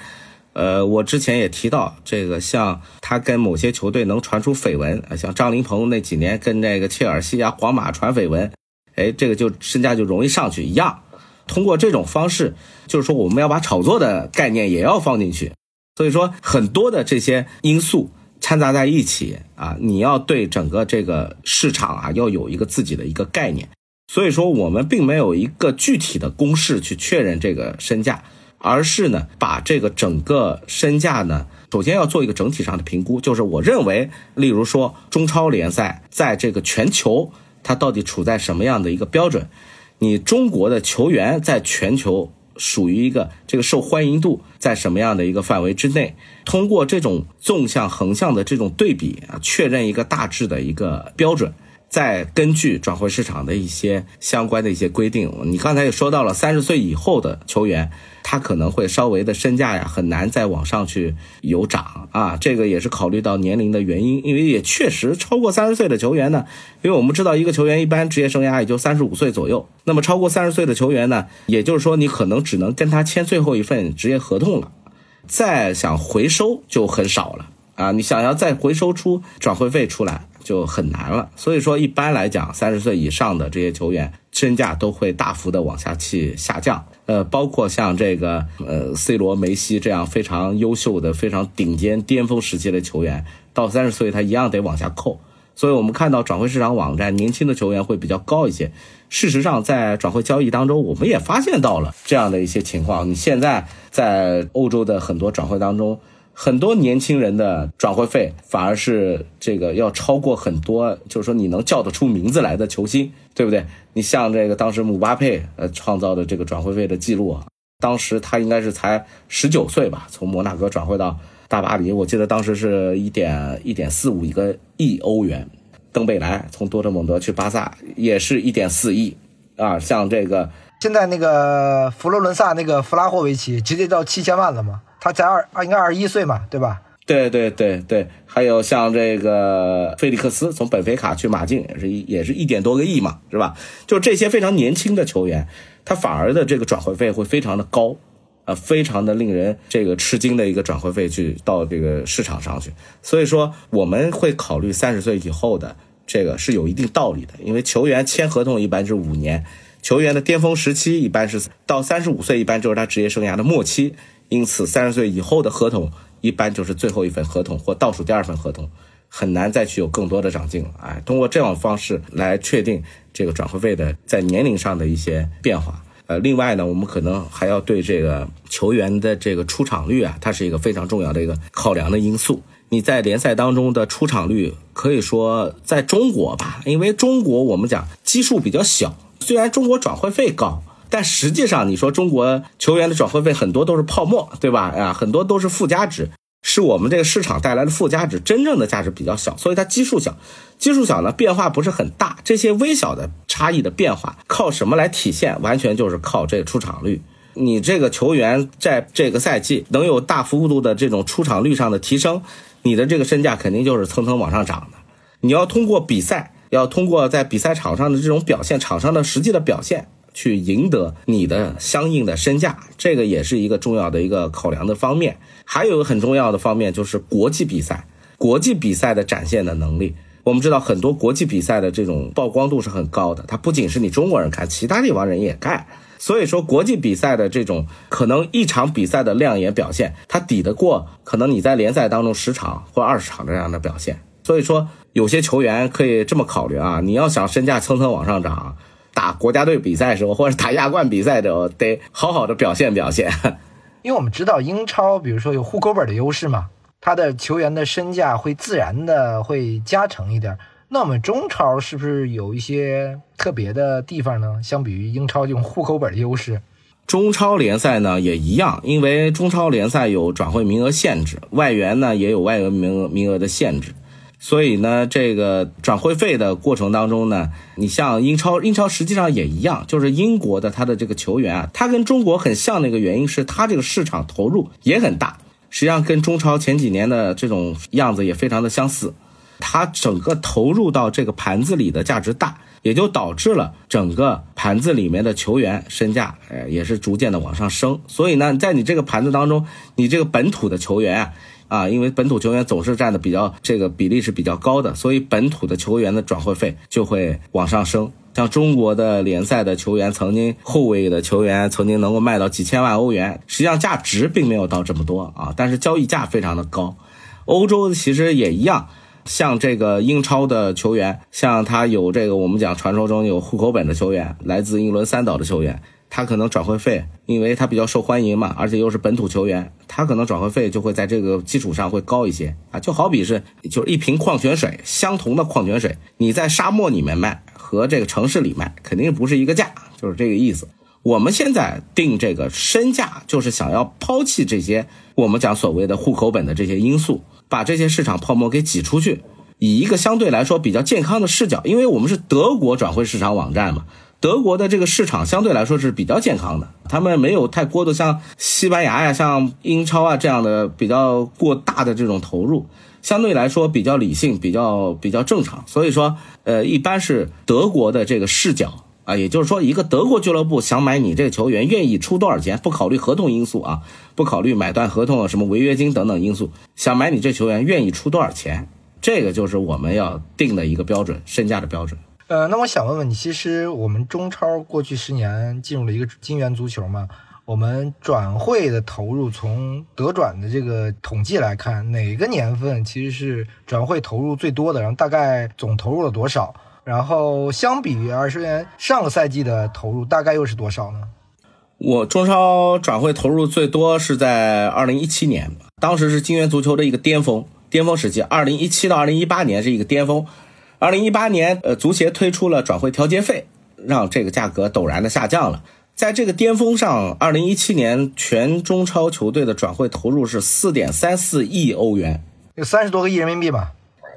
呃，我之前也提到这个，像他跟某些球队能传出绯闻啊，像张琳芃那几年跟那个切尔西啊、皇马传绯闻，哎，这个就身价就容易上去一样。通过这种方式，就是说我们要把炒作的概念也要放进去。所以说，很多的这些因素掺杂在一起啊，你要对整个这个市场啊，要有一个自己的一个概念。所以说，我们并没有一个具体的公式去确认这个身价，而是呢，把这个整个身价呢，首先要做一个整体上的评估。就是我认为，例如说中超联赛在这个全球，它到底处在什么样的一个标准？你中国的球员在全球。属于一个这个受欢迎度在什么样的一个范围之内？通过这种纵向、横向的这种对比啊，确认一个大致的一个标准，再根据转会市场的一些相关的一些规定。你刚才也说到了，三十岁以后的球员。他可能会稍微的身价呀，很难再往上去有涨啊，这个也是考虑到年龄的原因，因为也确实超过三十岁的球员呢，因为我们知道一个球员一般职业生涯也就三十五岁左右，那么超过三十岁的球员呢，也就是说你可能只能跟他签最后一份职业合同了，再想回收就很少了啊，你想要再回收出转会费出来就很难了，所以说一般来讲，三十岁以上的这些球员身价都会大幅的往下去下降。呃，包括像这个呃，C 罗、梅西这样非常优秀的、非常顶尖、巅峰时期的球员，到三十岁他一样得往下扣。所以我们看到转会市场网站年轻的球员会比较高一些。事实上，在转会交易当中，我们也发现到了这样的一些情况。你现在在欧洲的很多转会当中。很多年轻人的转会费反而是这个要超过很多，就是说你能叫得出名字来的球星，对不对？你像这个当时姆巴佩呃创造的这个转会费的记录啊，当时他应该是才十九岁吧，从摩纳哥转会到大巴黎，我记得当时是一点一点四五一个亿欧元。登贝莱从多特蒙德去巴萨也是一点四亿啊，像这个现在那个佛罗伦萨那个弗拉霍维奇直接到七千万了嘛，他才二应该二十一岁嘛，对吧？对对对对，还有像这个菲利克斯从本菲卡去马竞也是一也是一点多个亿嘛，是吧？就这些非常年轻的球员，他反而的这个转会费会非常的高。啊，非常的令人这个吃惊的一个转会费去到这个市场上去，所以说我们会考虑三十岁以后的这个是有一定道理的，因为球员签合同一般是五年，球员的巅峰时期一般是到三十五岁，一般就是他职业生涯的末期，因此三十岁以后的合同一般就是最后一份合同或倒数第二份合同，很难再去有更多的长进了。哎，通过这种方式来确定这个转会费的在年龄上的一些变化。呃，另外呢，我们可能还要对这个球员的这个出场率啊，它是一个非常重要的一个考量的因素。你在联赛当中的出场率，可以说在中国吧，因为中国我们讲基数比较小，虽然中国转会费高，但实际上你说中国球员的转会费很多都是泡沫，对吧？啊，很多都是附加值。是我们这个市场带来的附加值，真正的价值比较小，所以它基数小，基数小呢变化不是很大。这些微小的差异的变化靠什么来体现？完全就是靠这个出场率。你这个球员在这个赛季能有大幅度的这种出场率上的提升，你的这个身价肯定就是蹭蹭往上涨的。你要通过比赛，要通过在比赛场上的这种表现，场上的实际的表现。去赢得你的相应的身价，这个也是一个重要的一个考量的方面。还有一个很重要的方面就是国际比赛，国际比赛的展现的能力。我们知道很多国际比赛的这种曝光度是很高的，它不仅是你中国人看，其他地方人也看。所以说，国际比赛的这种可能一场比赛的亮眼表现，它抵得过可能你在联赛当中十场或二十场这样的表现。所以说，有些球员可以这么考虑啊，你要想身价蹭蹭往上涨。打国家队比赛的时候，或者打亚冠比赛的时候，得好好的表现表现。因为我们知道英超，比如说有户口本的优势嘛，他的球员的身价会自然的会加成一点。那我们中超是不是有一些特别的地方呢？相比于英超这种户口本的优势，中超联赛呢也一样，因为中超联赛有转会名额限制，外援呢也有外援名额名额的限制。所以呢，这个转会费的过程当中呢，你像英超，英超实际上也一样，就是英国的他的这个球员啊，他跟中国很像的一个原因是他这个市场投入也很大，实际上跟中超前几年的这种样子也非常的相似，他整个投入到这个盘子里的价值大，也就导致了整个盘子里面的球员身价，呃，也是逐渐的往上升。所以呢，在你这个盘子当中，你这个本土的球员啊。啊，因为本土球员总是占的比较这个比例是比较高的，所以本土的球员的转会费就会往上升。像中国的联赛的球员，曾经后卫的球员曾经能够卖到几千万欧元，实际上价值并没有到这么多啊，但是交易价非常的高。欧洲其实也一样，像这个英超的球员，像他有这个我们讲传说中有户口本的球员，来自英伦三岛的球员。他可能转会费，因为他比较受欢迎嘛，而且又是本土球员，他可能转会费就会在这个基础上会高一些啊。就好比是，就是一瓶矿泉水，相同的矿泉水，你在沙漠里面卖和这个城市里卖，肯定不是一个价，就是这个意思。我们现在定这个身价，就是想要抛弃这些我们讲所谓的户口本的这些因素，把这些市场泡沫给挤出去，以一个相对来说比较健康的视角，因为我们是德国转会市场网站嘛。德国的这个市场相对来说是比较健康的，他们没有太过的像西班牙呀、像英超啊这样的比较过大的这种投入，相对来说比较理性、比较比较正常。所以说，呃，一般是德国的这个视角啊，也就是说，一个德国俱乐部想买你这个球员，愿意出多少钱，不考虑合同因素啊，不考虑买断合同、什么违约金等等因素，想买你这球员愿意出多少钱，这个就是我们要定的一个标准，身价的标准。呃，那我想问问你，其实我们中超过去十年进入了一个金元足球嘛？我们转会的投入，从德转的这个统计来看，哪个年份其实是转会投入最多的？然后大概总投入了多少？然后相比于二十年上个赛季的投入，大概又是多少呢？我中超转会投入最多是在二零一七年，当时是金元足球的一个巅峰，巅峰时期。二零一七到二零一八年是一个巅峰。二零一八年，呃，足协推出了转会调节费，让这个价格陡然的下降了。在这个巅峰上，二零一七年全中超球队的转会投入是四点三四亿欧元，有三十多个亿人民币吧？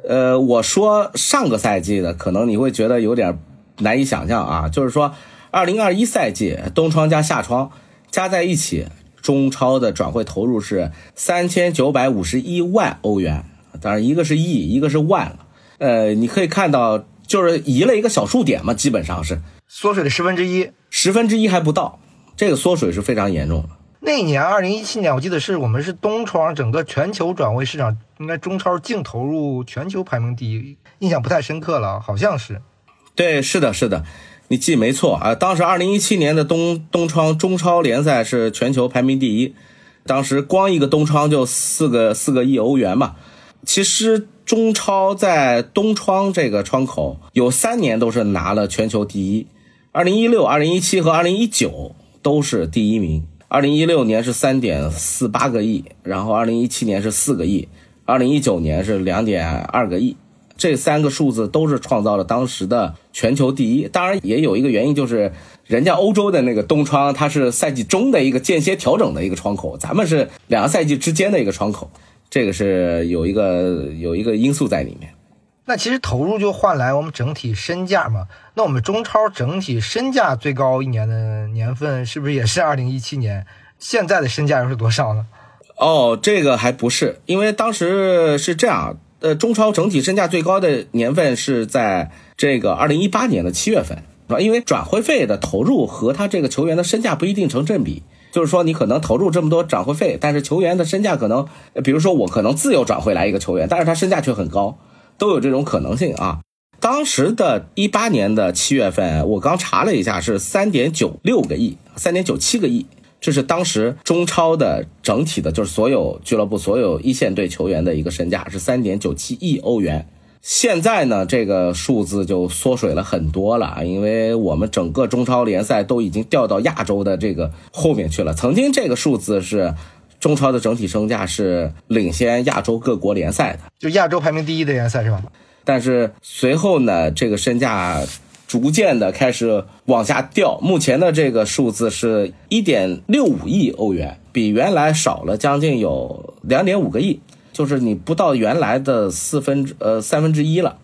呃，我说上个赛季的，可能你会觉得有点难以想象啊，就是说二零二一赛季冬窗加夏窗加在一起，中超的转会投入是三千九百五十一万欧元，当然一个是亿，一个是万了。呃，你可以看到，就是移了一个小数点嘛，基本上是缩水了十分之一。十分之一还不到，这个缩水是非常严重的。那年，二零一七年，我记得是我们是东窗整个全球转会市场，应该中超净投入全球排名第一，印象不太深刻了，好像是。对，是的，是的，你记没错啊。当时二零一七年的东东窗中超联赛是全球排名第一，当时光一个东窗就四个四个亿欧元嘛。其实中超在东窗这个窗口有三年都是拿了全球第一。二零一六、二零一七和二零一九都是第一名。二零一六年是三点四八个亿，然后二零一七年是四个亿，二零一九年是两点二个亿。这三个数字都是创造了当时的全球第一。当然，也有一个原因，就是人家欧洲的那个冬窗，它是赛季中的一个间歇调整的一个窗口，咱们是两个赛季之间的一个窗口，这个是有一个有一个因素在里面。那其实投入就换来我们整体身价嘛。那我们中超整体身价最高一年的年份是不是也是二零一七年？现在的身价又是多少呢？哦，这个还不是，因为当时是这样，呃，中超整体身价最高的年份是在这个二零一八年的七月份，啊，因为转会费的投入和他这个球员的身价不一定成正比，就是说你可能投入这么多转会费，但是球员的身价可能，比如说我可能自由转会来一个球员，但是他身价却很高。都有这种可能性啊！当时的一八年的七月份，我刚查了一下，是三点九六个亿，三点九七个亿，这是当时中超的整体的，就是所有俱乐部、所有一线队球员的一个身价是三点九七亿欧元。现在呢，这个数字就缩水了很多了，因为我们整个中超联赛都已经掉到亚洲的这个后面去了。曾经这个数字是。中超的整体身价是领先亚洲各国联赛的，就亚洲排名第一的联赛是吧？但是随后呢，这个身价逐渐的开始往下掉，目前的这个数字是一点六五亿欧元，比原来少了将近有两点五个亿，就是你不到原来的四分之呃三分之一了。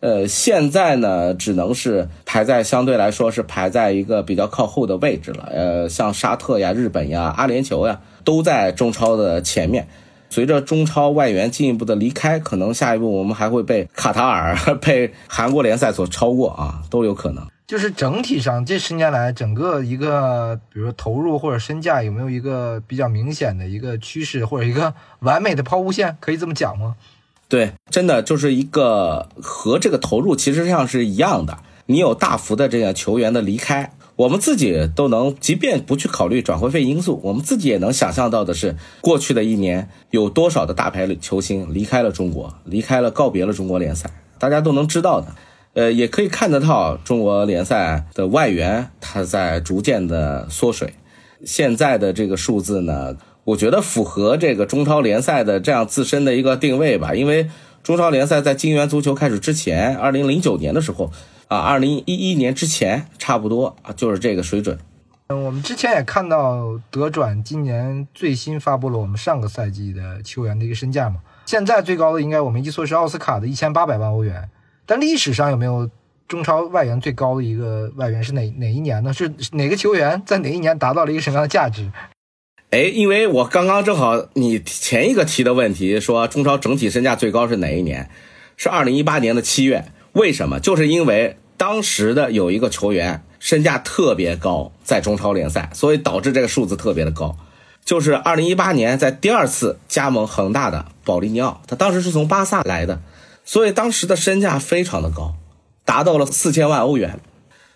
呃，现在呢，只能是排在相对来说是排在一个比较靠后的位置了。呃，像沙特呀、日本呀、阿联酋呀，都在中超的前面。随着中超外援进一步的离开，可能下一步我们还会被卡塔尔、被韩国联赛所超过啊，都有可能。就是整体上这十年来，整个一个，比如说投入或者身价，有没有一个比较明显的一个趋势，或者一个完美的抛物线，可以这么讲吗？对，真的就是一个和这个投入其实上是一样的。你有大幅的这样球员的离开，我们自己都能，即便不去考虑转会费因素，我们自己也能想象到的是，过去的一年有多少的大牌球星离开了中国，离开了，告别了中国联赛，大家都能知道的。呃，也可以看得到中国联赛的外援他在逐渐的缩水，现在的这个数字呢？我觉得符合这个中超联赛的这样自身的一个定位吧，因为中超联赛在金元足球开始之前，二零零九年的时候，啊，二零一一年之前，差不多啊，就是这个水准。嗯，我们之前也看到德转今年最新发布了我们上个赛季的球员的一个身价嘛，现在最高的应该我没记错是奥斯卡的一千八百万欧元，但历史上有没有中超外援最高的一个外援是哪哪一年呢？是哪个球员在哪一年达到了一个什么样的价值？哎，因为我刚刚正好你前一个提的问题说中超整体身价最高是哪一年？是二零一八年的七月。为什么？就是因为当时的有一个球员身价特别高，在中超联赛，所以导致这个数字特别的高。就是二零一八年在第二次加盟恒大的保利尼奥，他当时是从巴萨来的，所以当时的身价非常的高，达到了四千万欧元。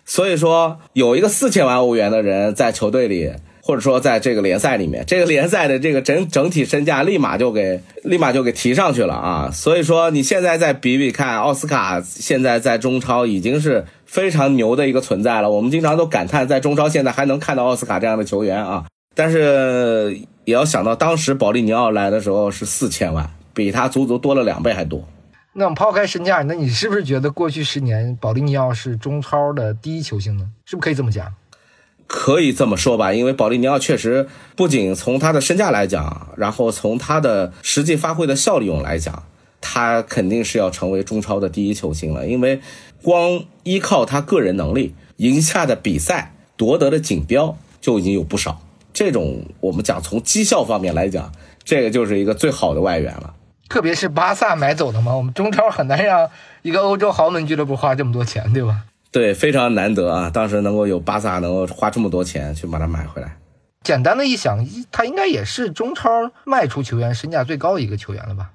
所以说有一个四千万欧元的人在球队里。或者说，在这个联赛里面，这个联赛的这个整整体身价立马就给立马就给提上去了啊！所以说，你现在再比比看，奥斯卡现在在中超已经是非常牛的一个存在了。我们经常都感叹，在中超现在还能看到奥斯卡这样的球员啊！但是也要想到，当时保利尼奥来的时候是四千万，比他足足多了两倍还多。那我们抛开身价，那你是不是觉得过去十年保利尼奥是中超的第一球星呢？是不是可以这么讲？可以这么说吧，因为保利尼奥确实不仅从他的身价来讲，然后从他的实际发挥的效用来讲，他肯定是要成为中超的第一球星了。因为光依靠他个人能力赢下的比赛、夺得的锦标就已经有不少。这种我们讲从绩效方面来讲，这个就是一个最好的外援了。特别是巴萨买走的嘛，我们中超很难让一个欧洲豪门俱乐部花这么多钱，对吧？对，非常难得啊！当时能够有巴萨能够花这么多钱去把它买回来。简单的一想，他应该也是中超卖出球员身价最高的一个球员了吧？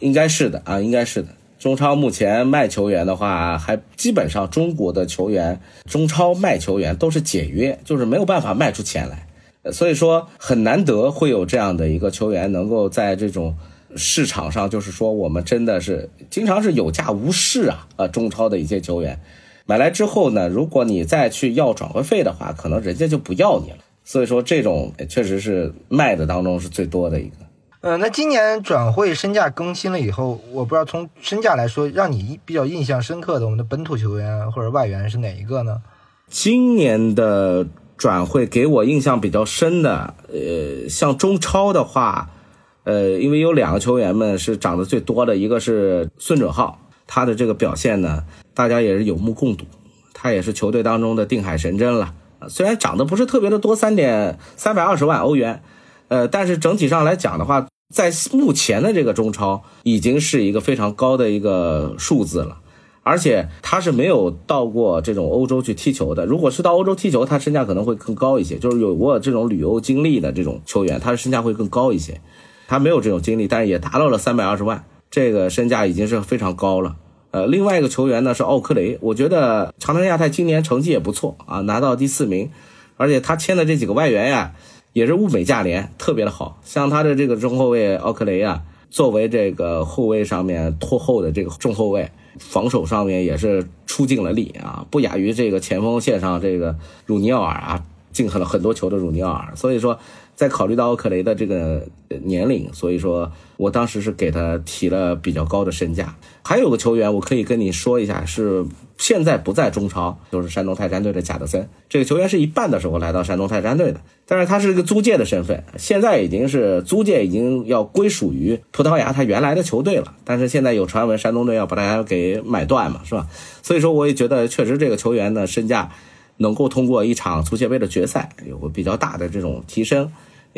应该是的啊，应该是的。中超目前卖球员的话，还基本上中国的球员，中超卖球员都是解约，就是没有办法卖出钱来。所以说很难得会有这样的一个球员能够在这种市场上，就是说我们真的是经常是有价无市啊！啊，中超的一些球员。买来之后呢，如果你再去要转会费的话，可能人家就不要你了。所以说，这种确实是卖的当中是最多的一个。呃，那今年转会身价更新了以后，我不知道从身价来说，让你比较印象深刻的我们的本土球员或者外援是哪一个呢？今年的转会给我印象比较深的，呃，像中超的话，呃，因为有两个球员们是涨得最多的，一个是孙准浩。他的这个表现呢，大家也是有目共睹，他也是球队当中的定海神针了。虽然涨得不是特别的多，三点三百二十万欧元，呃，但是整体上来讲的话，在目前的这个中超已经是一个非常高的一个数字了。而且他是没有到过这种欧洲去踢球的。如果是到欧洲踢球，他身价可能会更高一些。就是有过这种旅游经历的这种球员，他的身价会更高一些。他没有这种经历，但是也达到了三百二十万。这个身价已经是非常高了，呃，另外一个球员呢是奥克雷，我觉得长城亚泰今年成绩也不错啊，拿到第四名，而且他签的这几个外援呀，也是物美价廉，特别的好。像他的这个中后卫奥克雷啊，作为这个后卫上面拖后的这个中后卫，防守上面也是出尽了力啊，不亚于这个前锋线上这个鲁尼奥尔啊，进了很多球的鲁尼奥尔，所以说。在考虑到奥克雷的这个年龄，所以说我当时是给他提了比较高的身价。还有个球员，我可以跟你说一下，是现在不在中超，就是山东泰山队的贾德森。这个球员是一半的时候来到山东泰山队的，但是他是一个租借的身份，现在已经是租借，已经要归属于葡萄牙他原来的球队了。但是现在有传闻山东队要把他给买断嘛，是吧？所以说我也觉得确实这个球员的身价能够通过一场足协杯的决赛有个比较大的这种提升。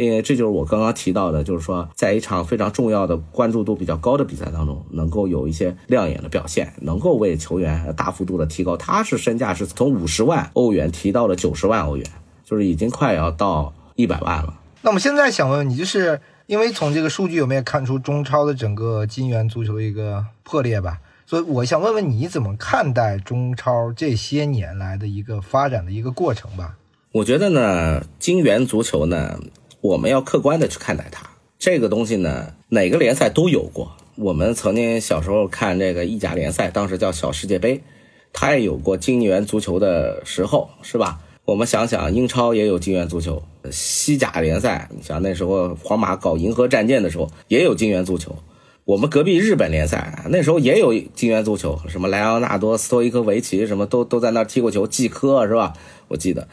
因为这就是我刚刚提到的，就是说，在一场非常重要的、关注度比较高的比赛当中，能够有一些亮眼的表现，能够为球员大幅度的提高。他是身价是从五十万欧元提到了九十万欧元，就是已经快要到一百万了。那我们现在想问问你，就是因为从这个数据，有没有看出中超的整个金元足球的一个破裂吧？所以我想问问你怎么看待中超这些年来的一个发展的一个过程吧？我觉得呢，金元足球呢。我们要客观的去看待它，这个东西呢，哪个联赛都有过。我们曾经小时候看这个意甲联赛，当时叫小世界杯，它也有过金元足球的时候，是吧？我们想想，英超也有金元足球，西甲联赛，你想那时候皇马搞银河战舰的时候，也有金元足球。我们隔壁日本联赛那时候也有金元足球，什么莱昂纳多、斯托伊科维奇，什么都都在那踢过球，季科是吧？我记得，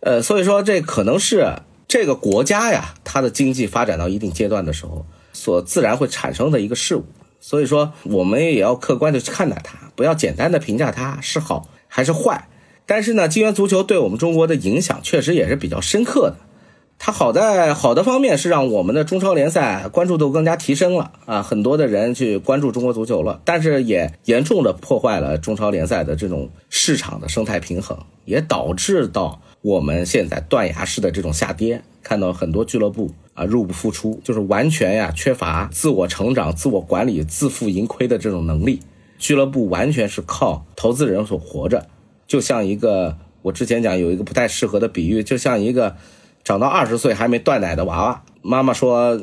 呃，所以说这可能是。这个国家呀，它的经济发展到一定阶段的时候，所自然会产生的一个事物。所以说，我们也要客观的去看待它，不要简单的评价它是好还是坏。但是呢，金元足球对我们中国的影响确实也是比较深刻的。它好在好的方面是让我们的中超联赛关注度更加提升了啊，很多的人去关注中国足球了。但是也严重的破坏了中超联赛的这种市场的生态平衡，也导致到。我们现在断崖式的这种下跌，看到很多俱乐部啊入不敷出，就是完全呀缺乏自我成长、自我管理、自负盈亏的这种能力。俱乐部完全是靠投资人所活着，就像一个我之前讲有一个不太适合的比喻，就像一个长到二十岁还没断奶的娃娃。妈妈说：“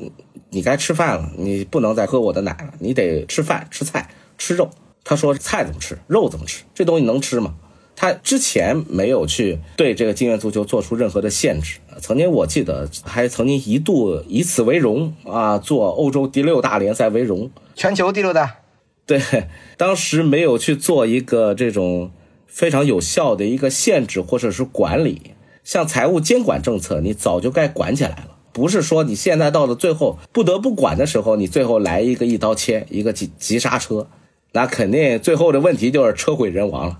你该吃饭了，你不能再喝我的奶了，你得吃饭、吃菜、吃肉。”他说：“菜怎么吃？肉怎么吃？这东西能吃吗？”他之前没有去对这个金元足球做出任何的限制，曾经我记得还曾经一度以此为荣啊，做欧洲第六大联赛为荣，全球第六大。对，当时没有去做一个这种非常有效的一个限制或者是管理，像财务监管政策，你早就该管起来了，不是说你现在到了最后不得不管的时候，你最后来一个一刀切，一个急急刹车，那肯定最后的问题就是车毁人亡了。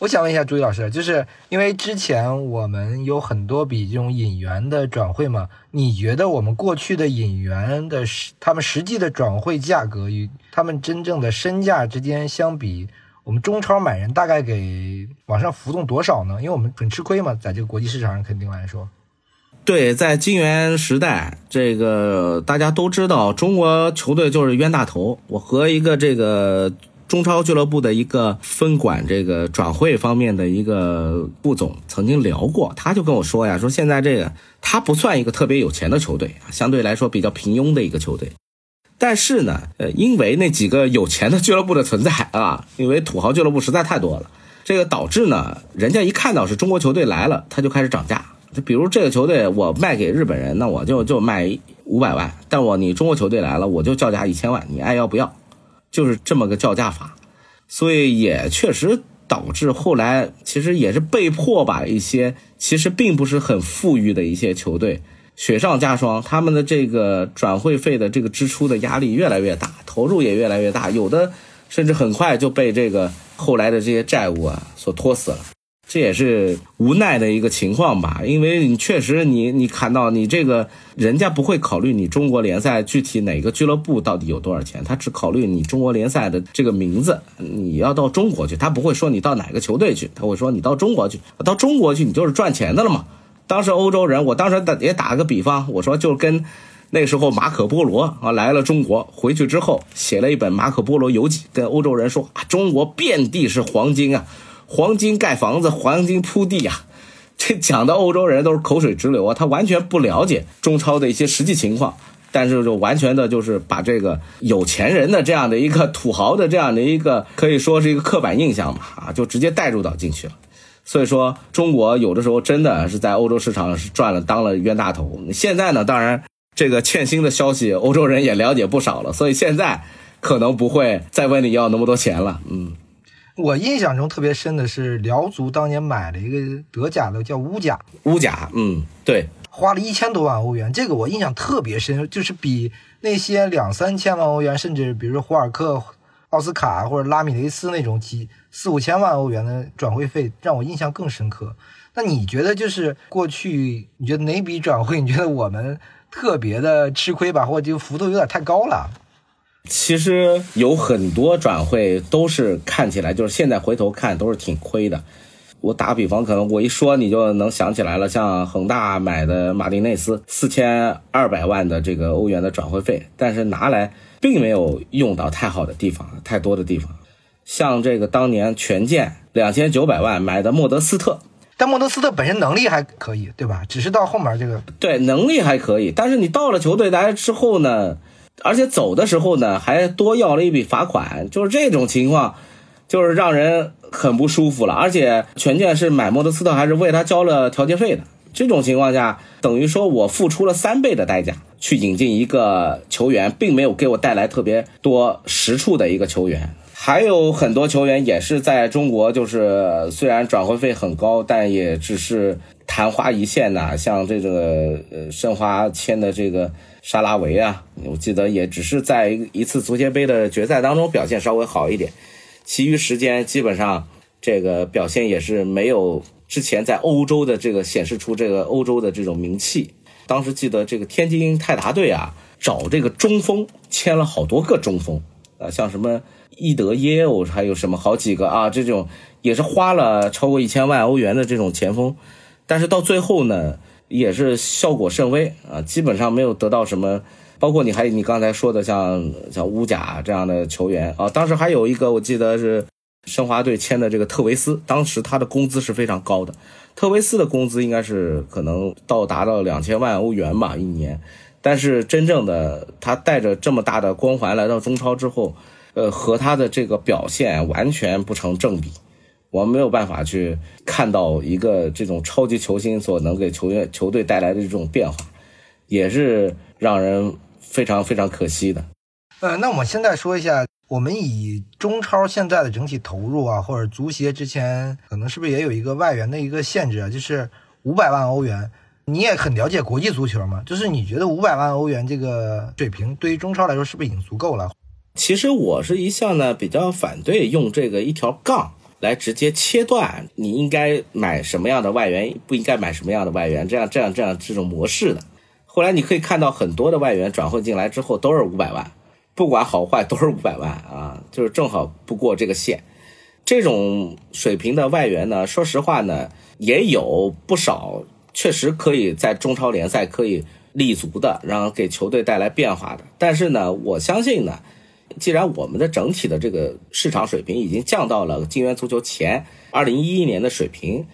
我想问一下朱毅老师，就是因为之前我们有很多笔这种引援的转会嘛，你觉得我们过去的引援的实，他们实际的转会价格与他们真正的身价之间相比，我们中超买人大概给往上浮动多少呢？因为我们很吃亏嘛，在这个国际市场上肯定来说。对，在金元时代，这个大家都知道，中国球队就是冤大头。我和一个这个。中超俱乐部的一个分管这个转会方面的一个副总曾经聊过，他就跟我说呀，说现在这个他不算一个特别有钱的球队相对来说比较平庸的一个球队，但是呢，呃，因为那几个有钱的俱乐部的存在啊，因为土豪俱乐部实在太多了，这个导致呢，人家一看到是中国球队来了，他就开始涨价。就比如这个球队我卖给日本人，那我就就卖五百万，但我你中国球队来了，我就叫价一千万，你爱要不要？就是这么个叫价法，所以也确实导致后来其实也是被迫把一些其实并不是很富裕的一些球队雪上加霜，他们的这个转会费的这个支出的压力越来越大，投入也越来越大，有的甚至很快就被这个后来的这些债务啊所拖死了。这也是无奈的一个情况吧，因为你确实你你看到你这个人家不会考虑你中国联赛具体哪个俱乐部到底有多少钱，他只考虑你中国联赛的这个名字。你要到中国去，他不会说你到哪个球队去，他会说你到中国去，到中国去你就是赚钱的了嘛。当时欧洲人，我当时打也打个比方，我说就跟那时候马可波罗啊来了中国，回去之后写了一本马可波罗游记，跟欧洲人说啊，中国遍地是黄金啊。黄金盖房子，黄金铺地呀，这讲的欧洲人都是口水直流啊！他完全不了解中超的一些实际情况，但是就完全的就是把这个有钱人的这样的一个土豪的这样的一个可以说是一个刻板印象吧，啊，就直接带入到进去了。所以说，中国有的时候真的是在欧洲市场是赚了当了冤大头。现在呢，当然这个欠薪的消息，欧洲人也了解不少了，所以现在可能不会再问你要那么多钱了，嗯。我印象中特别深的是辽足当年买了一个德甲的叫乌甲，乌甲，嗯，对，花了一千多万欧元，这个我印象特别深，就是比那些两三千万欧元，甚至比如说胡尔克、奥斯卡或者拉米雷斯那种几四五千万欧元的转会费，让我印象更深刻。那你觉得就是过去，你觉得哪笔转会，你觉得我们特别的吃亏吧，或者就幅度有点太高了？其实有很多转会都是看起来就是现在回头看都是挺亏的。我打比方，可能我一说你就能想起来了，像恒大买的马丁内斯四千二百万的这个欧元的转会费，但是拿来并没有用到太好的地方，太多的地方。像这个当年权健两千九百万买的莫德斯特，但莫德斯特本身能力还可以，对吧？只是到后面这个对能力还可以，但是你到了球队来之后呢？而且走的时候呢，还多要了一笔罚款，就是这种情况，就是让人很不舒服了。而且权健是买莫德斯特，还是为他交了调节费的。这种情况下，等于说我付出了三倍的代价去引进一个球员，并没有给我带来特别多实处的一个球员。还有很多球员也是在中国，就是虽然转会费很高，但也只是昙花一现呐。像这个呃申花签的这个。沙拉维啊，我记得也只是在一次足协杯的决赛当中表现稍微好一点，其余时间基本上这个表现也是没有之前在欧洲的这个显示出这个欧洲的这种名气。当时记得这个天津泰达队啊，找这个中锋签了好多个中锋啊，像什么伊德耶欧，还有什么好几个啊，这种也是花了超过一千万欧元的这种前锋，但是到最后呢。也是效果甚微啊，基本上没有得到什么。包括你还你刚才说的像像乌甲这样的球员啊，当时还有一个我记得是申花队签的这个特维斯，当时他的工资是非常高的。特维斯的工资应该是可能到达到两千万欧元吧一年，但是真正的他带着这么大的光环来到中超之后，呃，和他的这个表现完全不成正比。我们没有办法去看到一个这种超级球星所能给球员球队带来的这种变化，也是让人非常非常可惜的。呃，那我们现在说一下，我们以中超现在的整体投入啊，或者足协之前可能是不是也有一个外援的一个限制啊？就是五百万欧元。你也很了解国际足球嘛？就是你觉得五百万欧元这个水平对于中超来说是不是已经足够了？其实我是一向呢比较反对用这个一条杠来直接切断你应该买什么样的外援，不应该买什么样的外援，这样这样这样这种模式的。后来你可以看到很多的外援转会进来之后都是五百万，不管好坏都是五百万啊，就是正好不过这个线。这种水平的外援呢，说实话呢也有不少。确实可以在中超联赛可以立足的，然后给球队带来变化的。但是呢，我相信呢，既然我们的整体的这个市场水平已经降到了金元足球前二零一一年的水平，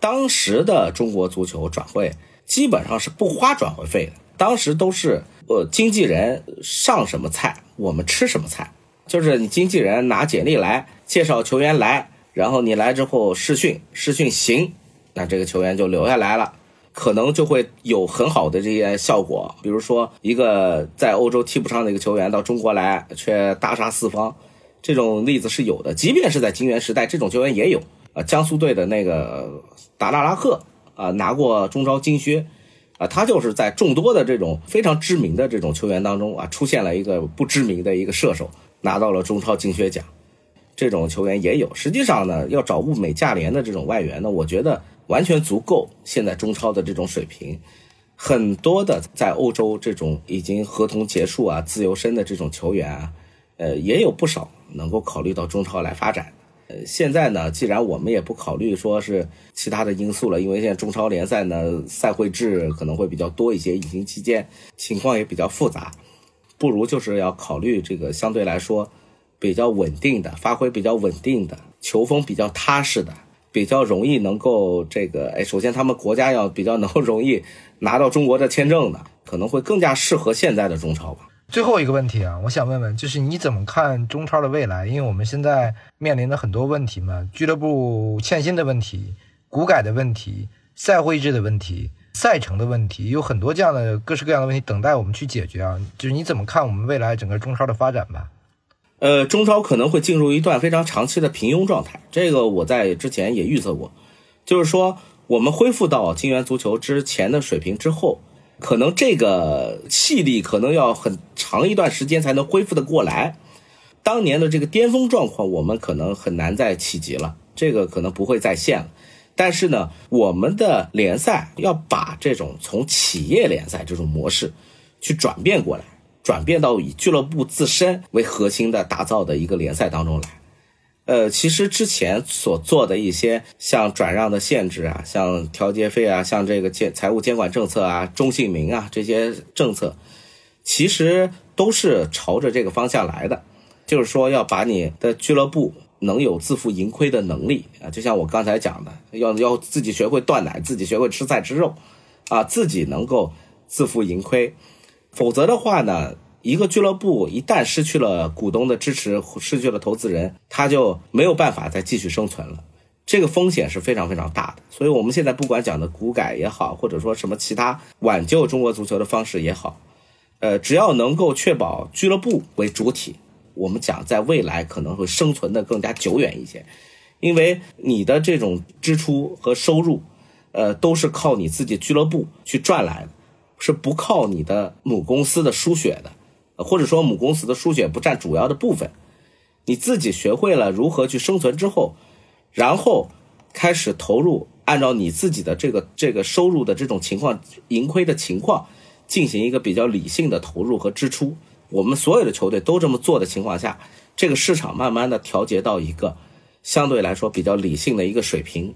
当时的中国足球转会基本上是不花转会费的，当时都是呃经纪人上什么菜我们吃什么菜，就是你经纪人拿简历来介绍球员来，然后你来之后试训，试训行。那这个球员就留下来了，可能就会有很好的这些效果。比如说，一个在欧洲踢不上的一个球员到中国来，却大杀四方，这种例子是有的。即便是在金元时代，这种球员也有。啊，江苏队的那个达纳拉赫啊，拿过中超金靴，啊，他就是在众多的这种非常知名的这种球员当中啊，出现了一个不知名的一个射手，拿到了中超金靴奖。这种球员也有。实际上呢，要找物美价廉的这种外援呢，我觉得。完全足够现在中超的这种水平，很多的在欧洲这种已经合同结束啊、自由身的这种球员啊，呃，也有不少能够考虑到中超来发展。呃，现在呢，既然我们也不考虑说是其他的因素了，因为现在中超联赛呢赛会制可能会比较多一些，疫情期间情况也比较复杂，不如就是要考虑这个相对来说比较稳定的、发挥比较稳定的、球风比较踏实的。比较容易能够这个，哎，首先他们国家要比较能 容易拿到中国的签证的，可能会更加适合现在的中超吧。最后一个问题啊，我想问问，就是你怎么看中超的未来？因为我们现在面临的很多问题嘛，俱乐部欠薪的问题、股改的问题、赛会制的问题、赛程的问题，有很多这样的各式各样的问题等待我们去解决啊。就是你怎么看我们未来整个中超的发展吧？呃，中超可能会进入一段非常长期的平庸状态，这个我在之前也预测过，就是说我们恢复到金元足球之前的水平之后，可能这个气力可能要很长一段时间才能恢复的过来。当年的这个巅峰状况，我们可能很难再企及了，这个可能不会再现了。但是呢，我们的联赛要把这种从企业联赛这种模式去转变过来。转变到以俱乐部自身为核心的打造的一个联赛当中来，呃，其实之前所做的一些像转让的限制啊，像调节费啊，像这个监财务监管政策啊，中性名啊这些政策，其实都是朝着这个方向来的，就是说要把你的俱乐部能有自负盈亏的能力啊，就像我刚才讲的，要要自己学会断奶，自己学会吃菜吃肉，啊，自己能够自负盈亏。否则的话呢，一个俱乐部一旦失去了股东的支持，失去了投资人，他就没有办法再继续生存了。这个风险是非常非常大的。所以，我们现在不管讲的股改也好，或者说什么其他挽救中国足球的方式也好，呃，只要能够确保俱乐部为主体，我们讲在未来可能会生存的更加久远一些。因为你的这种支出和收入，呃，都是靠你自己俱乐部去赚来的。是不靠你的母公司的输血的，或者说母公司的输血不占主要的部分，你自己学会了如何去生存之后，然后开始投入，按照你自己的这个这个收入的这种情况、盈亏的情况，进行一个比较理性的投入和支出。我们所有的球队都这么做的情况下，这个市场慢慢的调节到一个相对来说比较理性的一个水平。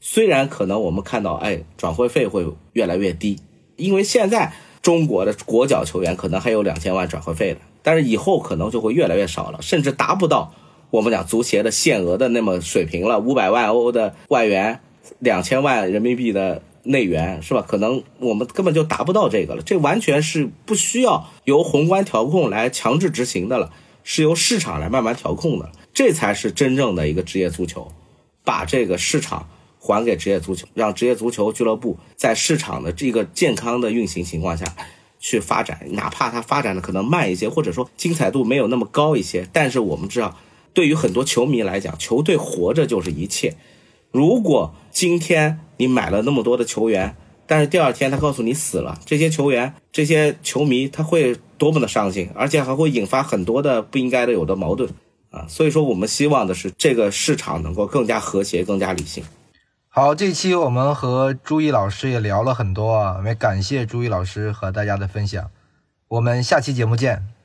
虽然可能我们看到，哎，转会费会越来越低。因为现在中国的国脚球员可能还有两千万转会费的，但是以后可能就会越来越少了，甚至达不到我们讲足协的限额的那么水平了。五百万欧的外援，两千万人民币的内援，是吧？可能我们根本就达不到这个了。这完全是不需要由宏观调控来强制执行的了，是由市场来慢慢调控的。这才是真正的一个职业足球，把这个市场。还给职业足球让职业足球俱乐部在市场的这个健康的运行情况下去发展哪怕它发展的可能慢一些或者说精彩度没有那么高一些但是我们知道对于很多球迷来讲球队活着就是一切。如果今天你买了那么多的球员但是第二天他告诉你死了这些球员这些球迷他会多么的伤心而且还会引发很多的不应该的有的矛盾。啊所以说我们希望的是这个市场能够更加和谐更加理性。好这期我们和朱毅老师也聊了很多啊也感谢朱毅老师和大家的分享。我们下期节目见。